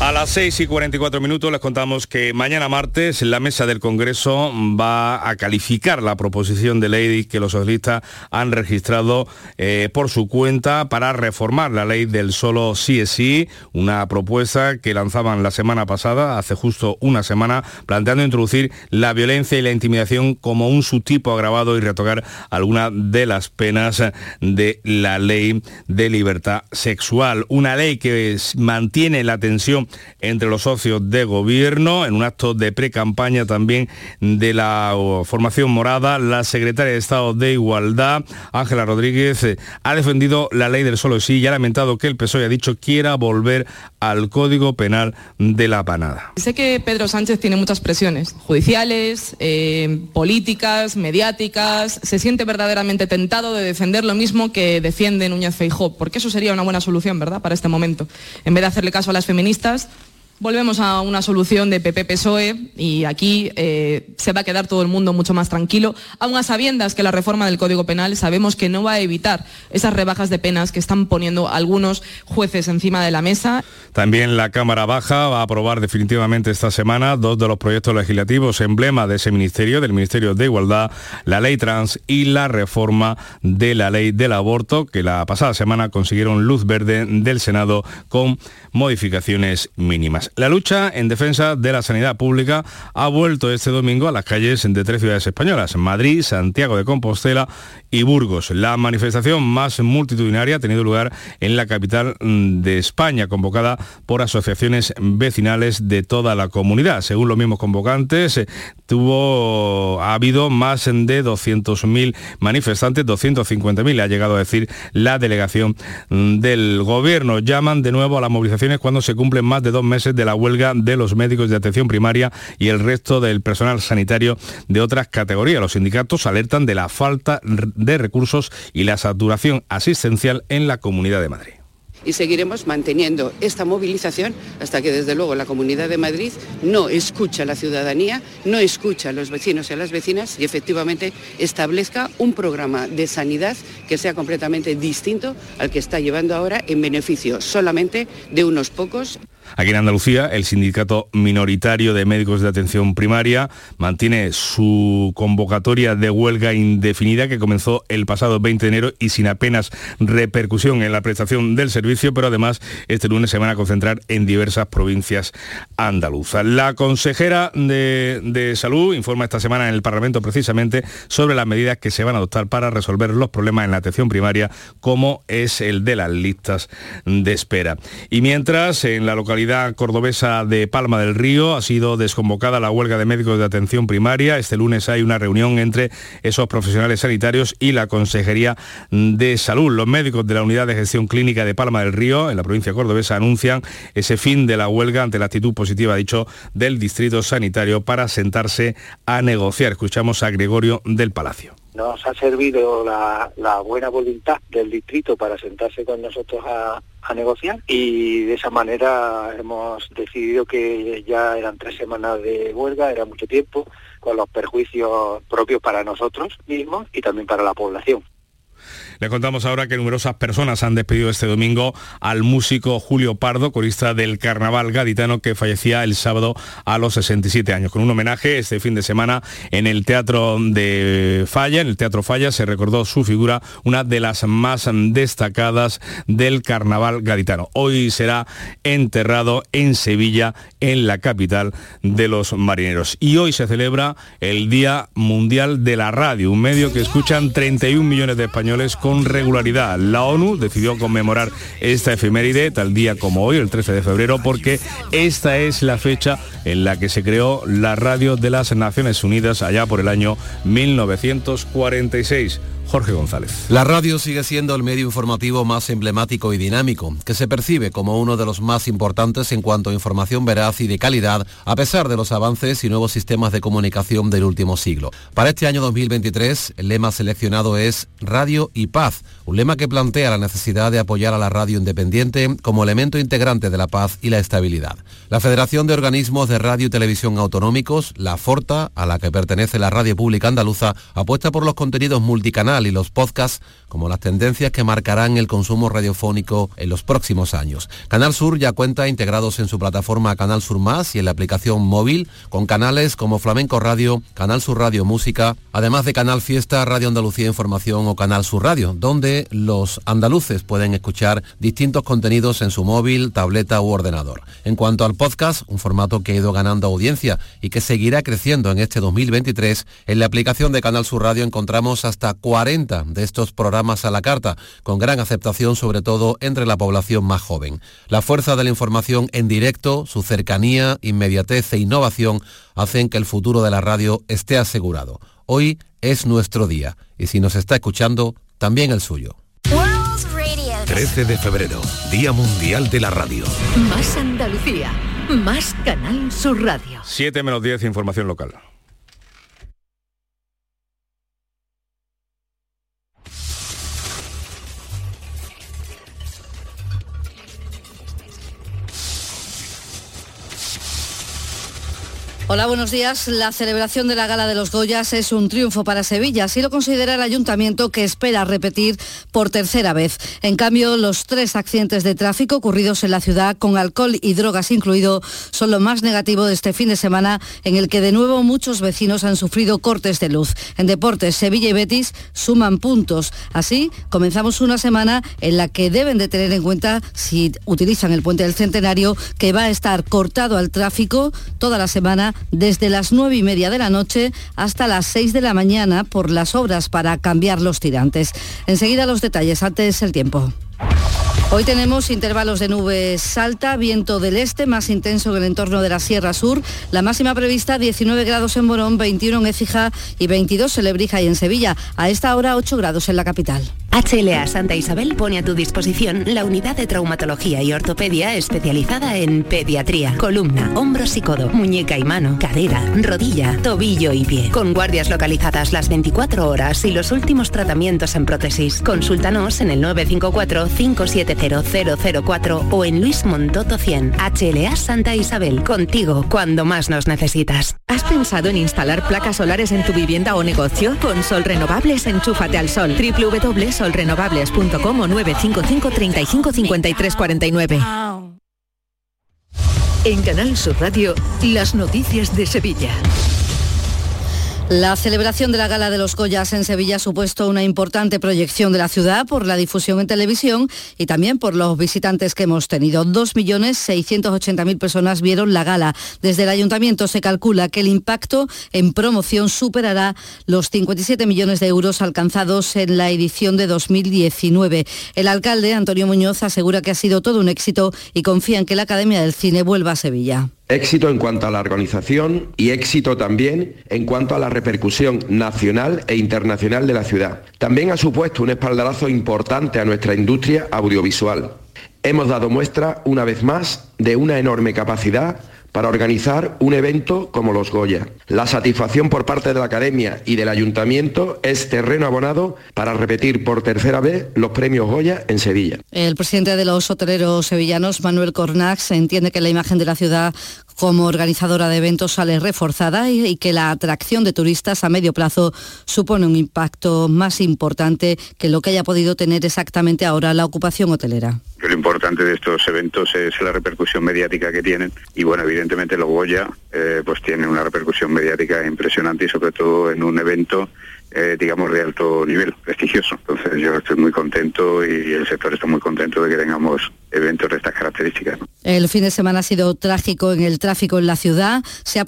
A las 6 y 44 minutos les contamos que mañana martes la mesa del Congreso va a calificar la proposición de ley que los socialistas han registrado eh, por su cuenta para reformar la ley del solo sí es sí, una propuesta que lanzaban la semana pasada, hace justo una semana, planteando introducir la violencia y la intimidación como un subtipo agravado y retocar alguna de las penas de la ley de libertad sexual. Una ley que mantiene la tensión entre los socios de gobierno. En un acto de pre-campaña también de la formación morada, la secretaria de Estado de Igualdad, Ángela Rodríguez, eh, ha defendido la ley del solo sí y ha lamentado que el PSOE ha dicho quiera volver al Código Penal de la Panada. Sé que Pedro Sánchez tiene muchas presiones judiciales, eh, políticas, mediáticas. Se siente verdaderamente tentado de defender lo mismo que defiende Núñez Feijó, porque eso sería una buena solución, ¿verdad?, para este momento. En vez de hacerle caso a las feministas, first Volvemos a una solución de PP-PSOE y aquí eh, se va a quedar todo el mundo mucho más tranquilo, aun a sabiendas que la reforma del Código Penal sabemos que no va a evitar esas rebajas de penas que están poniendo algunos jueces encima de la mesa. También la Cámara Baja va a aprobar definitivamente esta semana dos de los proyectos legislativos emblema de ese ministerio, del Ministerio de Igualdad, la ley trans y la reforma de la ley del aborto, que la pasada semana consiguieron luz verde del Senado con modificaciones mínimas. La lucha en defensa de la sanidad pública ha vuelto este domingo a las calles de tres ciudades españolas, Madrid, Santiago de Compostela y Burgos. La manifestación más multitudinaria ha tenido lugar en la capital mm, de España, convocada por asociaciones vecinales de toda la comunidad. Según los mismos convocantes, eh, tuvo, ha habido más de 200.000 manifestantes, 250.000 ha llegado a decir la delegación mm, del gobierno. Llaman de nuevo a las movilizaciones cuando se cumplen más de dos meses de la huelga de los médicos de atención primaria y el resto del personal sanitario de otras categorías. Los sindicatos alertan de la falta de recursos y la saturación asistencial en la Comunidad de Madrid y seguiremos manteniendo esta movilización hasta que desde luego la Comunidad de Madrid no escucha a la ciudadanía, no escucha a los vecinos y a las vecinas y efectivamente establezca un programa de sanidad que sea completamente distinto al que está llevando ahora en beneficio solamente de unos pocos. Aquí en Andalucía, el sindicato minoritario de médicos de atención primaria mantiene su convocatoria de huelga indefinida que comenzó el pasado 20 de enero y sin apenas repercusión en la prestación del servicio, pero además este lunes se van a concentrar en diversas provincias andaluzas. La consejera de, de Salud informa esta semana en el Parlamento precisamente sobre las medidas que se van a adoptar para resolver los problemas en la atención primaria, como es el de las listas de espera. Y mientras en la localidad cordobesa de Palma del Río ha sido desconvocada la huelga de médicos de atención primaria. Este lunes hay una reunión entre esos profesionales sanitarios y la Consejería de Salud. Los médicos de la Unidad de Gestión Clínica de Palma del Río, en la provincia cordobesa, anuncian ese fin de la huelga ante la actitud positiva, dicho, del Distrito Sanitario para sentarse a negociar. Escuchamos a Gregorio del Palacio nos ha servido la, buena voluntad del distrito para sentarse con nosotros a, negociar y de esa manera hemos decidido que ya eran tres semanas de huelga, era mucho tiempo, con los perjuicios propios para nosotros mismos y también para la población. Le contamos ahora que numerosas personas han despedido este domingo al músico Julio Pardo, corista del carnaval gaditano que fallecía el sábado a los 67 años. Con un homenaje este fin de semana en el Teatro de Falla, en el Teatro Falla se recordó su figura, una de las más destacadas del carnaval gaditano. Hoy será enterrado en Sevilla, en la capital de los marineros. Y hoy se celebra el Día Mundial de la Radio, un medio que escuchan 31 millones de españoles con con regularidad. La ONU decidió conmemorar esta efeméride tal día como hoy, el 13 de febrero, porque esta es la fecha en la que se creó la radio de las Naciones Unidas allá por el año 1946. Jorge González. La radio sigue siendo el medio informativo más emblemático y dinámico, que se percibe como uno de los más importantes en cuanto a información veraz y de calidad, a pesar de los avances y nuevos sistemas de comunicación del último siglo. Para este año 2023, el lema seleccionado es Radio y Paz, un lema que plantea la necesidad de apoyar a la radio independiente como elemento integrante de la paz y la estabilidad. La Federación de Organismos de Radio y Televisión Autonómicos, la FORTA, a la que pertenece la Radio Pública Andaluza, apuesta por los contenidos y los podcasts como las tendencias que marcarán el consumo radiofónico en los próximos años. Canal Sur ya cuenta integrados en su plataforma Canal Sur Más y en la aplicación móvil con canales como Flamenco Radio, Canal Sur Radio Música, además de Canal Fiesta, Radio Andalucía Información o Canal Sur Radio, donde los andaluces pueden escuchar distintos contenidos en su móvil, tableta u ordenador. En cuanto al podcast, un formato que ha ido ganando audiencia y que seguirá creciendo en este 2023, en la aplicación de Canal Sur Radio encontramos hasta 40 de estos programas a la carta, con gran aceptación sobre todo entre la población más joven. La fuerza de la información en directo, su cercanía, inmediatez e innovación hacen que el futuro de la radio esté asegurado. Hoy es nuestro día y si nos está escuchando, también el suyo. 13 de febrero, Día Mundial de la Radio. Más Andalucía, más Canal Sur Radio. 7 menos 10, información local. Hola, buenos días. La celebración de la Gala de los Goyas es un triunfo para Sevilla, así lo considera el ayuntamiento que espera repetir por tercera vez. En cambio, los tres accidentes de tráfico ocurridos en la ciudad con alcohol y drogas incluido son lo más negativo de este fin de semana en el que de nuevo muchos vecinos han sufrido cortes de luz. En deportes, Sevilla y Betis suman puntos. Así, comenzamos una semana en la que deben de tener en cuenta si utilizan el puente del Centenario que va a estar cortado al tráfico toda la semana desde las nueve y media de la noche hasta las 6 de la mañana por las obras para cambiar los tirantes. Enseguida los detalles, antes el tiempo. Hoy tenemos intervalos de nubes alta, viento del este más intenso en el entorno de la Sierra Sur. La máxima prevista 19 grados en Morón, 21 en Écija y 22 en Lebrija y en Sevilla. A esta hora 8 grados en la capital. HLA Santa Isabel pone a tu disposición la unidad de traumatología y ortopedia especializada en pediatría, columna, hombros y codo, muñeca y mano, cadera, rodilla, tobillo y pie. Con guardias localizadas las 24 horas y los últimos tratamientos en prótesis. Consúltanos en el 954 570 004 o en Luis Montoto 100. HLA Santa Isabel, contigo cuando más nos necesitas. ¿Has pensado en instalar placas solares en tu vivienda o negocio? Con Sol Renovables, enchúfate al sol. www.solrenovables.com o 955 35 53 49. En Canal Sur Radio, las noticias de Sevilla. La celebración de la Gala de los Goyas en Sevilla ha supuesto una importante proyección de la ciudad por la difusión en televisión y también por los visitantes que hemos tenido. 2.680.000 personas vieron la gala. Desde el ayuntamiento se calcula que el impacto en promoción superará los 57 millones de euros alcanzados en la edición de 2019. El alcalde, Antonio Muñoz, asegura que ha sido todo un éxito y confía en que la Academia del Cine vuelva a Sevilla. Éxito en cuanto a la organización y éxito también en cuanto a la repercusión nacional e internacional de la ciudad. También ha supuesto un espaldarazo importante a nuestra industria audiovisual. Hemos dado muestra, una vez más, de una enorme capacidad para organizar un evento como los Goya. La satisfacción por parte de la Academia y del Ayuntamiento es terreno abonado para repetir por tercera vez los premios Goya en Sevilla. El presidente de los hoteleros sevillanos, Manuel Cornax, entiende que la imagen de la ciudad como organizadora de eventos sale reforzada y, que la atracción de turistas a medio plazo supone un impacto más importante que lo que haya podido tener exactamente ahora la ocupación hotelera. Lo importante de estos eventos es la repercusión mediática que tienen y bueno, evidentemente los Goya eh, pues tienen una repercusión mediática impresionante y sobre todo en un evento eh, digamos de alto nivel, prestigioso. Entonces yo estoy muy contento y el sector está muy contento de que tengamos eventos de estas características. El fin de semana ha sido trágico en el tráfico en la ciudad. Se, ha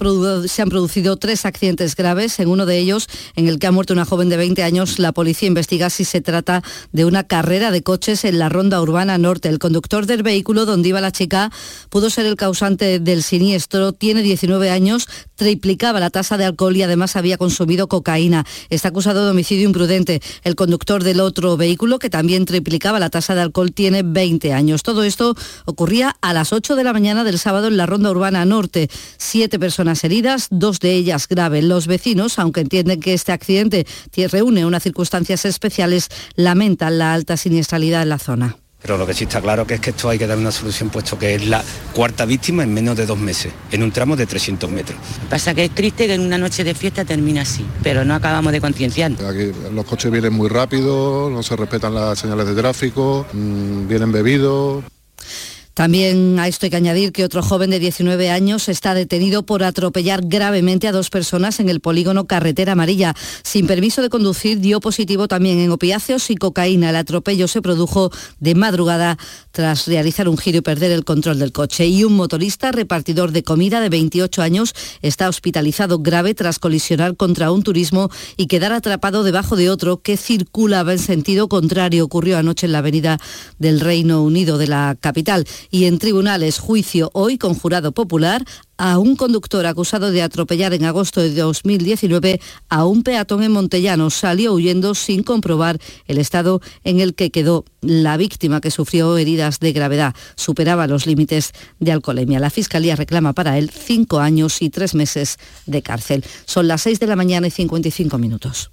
se han producido tres accidentes graves. En uno de ellos, en el que ha muerto una joven de 20 años, la policía investiga si se trata de una carrera de coches en la ronda urbana norte. El conductor del vehículo donde iba la chica pudo ser el causante del siniestro. Tiene 19 años, triplicaba la tasa de alcohol y además había consumido cocaína. Está acusado de homicidio imprudente. El conductor del otro vehículo, que también triplicaba la tasa de alcohol, tiene 20 años. Todo esto ocurría a las 8 de la mañana del sábado en la Ronda Urbana Norte. Siete personas heridas, dos de ellas graves. Los vecinos, aunque entienden que este accidente reúne unas circunstancias especiales, lamentan la alta siniestralidad en la zona. Pero lo que sí está claro que es que esto hay que dar una solución puesto que es la cuarta víctima en menos de dos meses, en un tramo de 300 metros. Pasa que es triste que en una noche de fiesta termine así, pero no acabamos de concienciar. Aquí los coches vienen muy rápido, no se respetan las señales de tráfico, mmm, vienen bebidos. También a esto hay que añadir que otro joven de 19 años está detenido por atropellar gravemente a dos personas en el polígono Carretera Amarilla. Sin permiso de conducir dio positivo también en opiáceos y cocaína. El atropello se produjo de madrugada tras realizar un giro y perder el control del coche. Y un motorista repartidor de comida de 28 años está hospitalizado grave tras colisionar contra un turismo y quedar atrapado debajo de otro que circulaba en sentido contrario. Ocurrió anoche en la avenida del Reino Unido de la capital y en tribunales juicio hoy con jurado popular a un conductor acusado de atropellar en agosto de 2019 a un peatón en Montellano. Salió huyendo sin comprobar el estado en el que quedó la víctima que sufrió heridas de gravedad. Superaba los límites de alcoholemia. La Fiscalía reclama para él cinco años y tres meses de cárcel. Son las seis de la mañana y 55 minutos.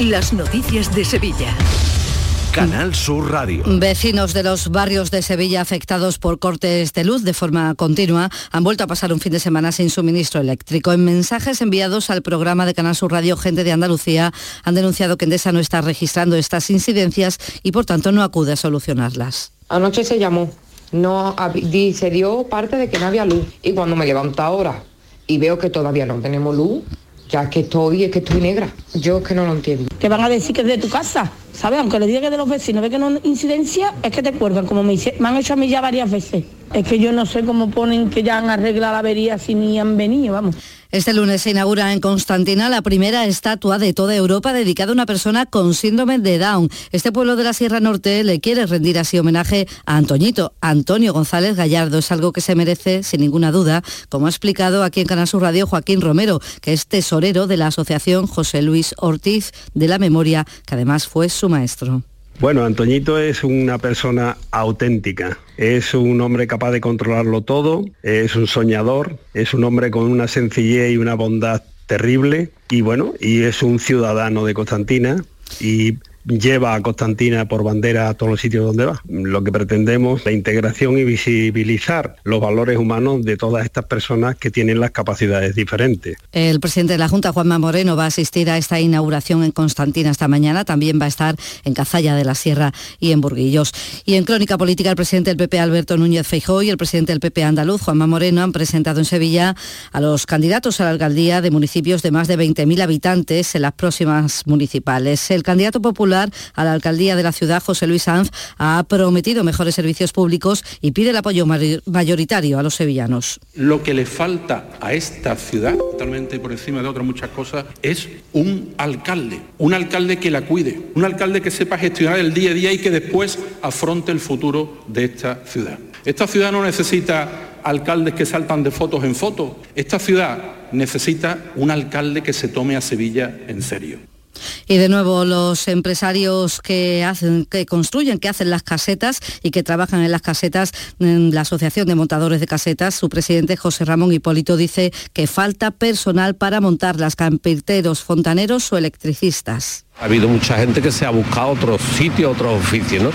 Las noticias de Sevilla. Canal Sur Radio. Vecinos de los barrios de Sevilla afectados por cortes de luz de forma continua han vuelto a pasar un fin de semana sin suministro eléctrico. En mensajes enviados al programa de Canal Sur Radio Gente de Andalucía han denunciado que Endesa no está registrando estas incidencias y por tanto no acude a solucionarlas. Anoche se llamó, no se dio parte de que no había luz y cuando me levanto ahora y veo que todavía no tenemos luz, ya que estoy, es que estoy negra. Yo es que no lo entiendo. Que van a decir que es de tu casa, ¿sabes? Aunque le diga que de los vecinos, ve que no incidencia, es que te cuelgan, como me, me, han hecho a mí ya varias veces. Es que yo no sé cómo ponen que ya han arreglado la avería si ni han venido, vamos. Este lunes se inaugura en Constantina la primera estatua de toda Europa dedicada a una persona con síndrome de Down. Este pueblo de la Sierra Norte le quiere rendir así homenaje a Antoñito, Antonio González Gallardo. Es algo que se merece, sin ninguna duda, como ha explicado aquí en Canal Sur Radio Joaquín Romero, que es tesorero de la Asociación José Luis Ortiz de la Memoria, que además fue su maestro. Bueno, Antoñito es una persona auténtica, es un hombre capaz de controlarlo todo, es un soñador, es un hombre con una sencillez y una bondad terrible y bueno, y es un ciudadano de Constantina y lleva a Constantina por bandera a todos los sitios donde va. Lo que pretendemos, la integración y visibilizar los valores humanos de todas estas personas que tienen las capacidades diferentes. El presidente de la Junta, Juanma Moreno, va a asistir a esta inauguración en Constantina esta mañana. También va a estar en Cazalla de la Sierra y en Burguillos. Y en Crónica Política, el presidente del PP, Alberto Núñez Feijóo, y el presidente del PP andaluz, Juanma Moreno, han presentado en Sevilla a los candidatos a la alcaldía de municipios de más de 20.000 habitantes en las próximas municipales. El candidato popular A la alcaldía de la ciudad, José Luis Sanz, ha prometido mejores servicios públicos y pide el apoyo mayoritario a los sevillanos. Lo que le falta a esta ciudad, totalmente por encima de otras muchas cosas, es un alcalde. Un alcalde que la cuide, un alcalde que sepa gestionar el día a día y que después afronte el futuro de esta ciudad. Esta ciudad no necesita alcaldes que saltan de fotos en fotos. Esta ciudad necesita un alcalde que se tome a Sevilla en serio. Y de nuevo los empresarios que hacen, que construyen, que hacen las casetas y que trabajan en las casetas, la Asociación de Montadores de Casetas, su presidente José Ramón Hipólito dice que falta personal para montar las campiteros, fontaneros o electricistas. Ha habido mucha gente que se ha buscado otros sitios, otros oficios. ¿no?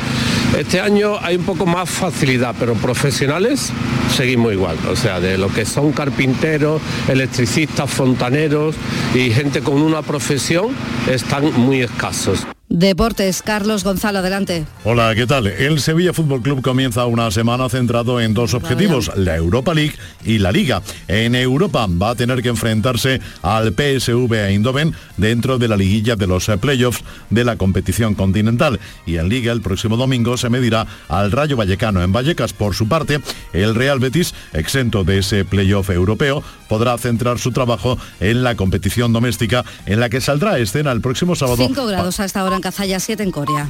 Este año hay un poco más facilidad, pero profesionales seguimos igual. O sea, de lo que son carpinteros, electricistas, fontaneros y gente con una profesión están muy escasos. Deportes, Carlos Gonzalo, adelante. Hola, ¿qué tal? El Sevilla Fútbol Club comienza una semana centrado en dos objetivos, la Europa League y la Liga. En Europa va a tener que enfrentarse al PSV Eindhoven dentro de la liguilla de los playoffs de la competición continental. Y en Liga el próximo domingo se medirá al Rayo Vallecano en Vallecas. Por su parte, el Real Betis, exento de ese playoff europeo, podrá centrar su trabajo en la competición doméstica en la que saldrá a escena el próximo sábado. 5 grados hasta ahora Cazalla, 7 en Corea.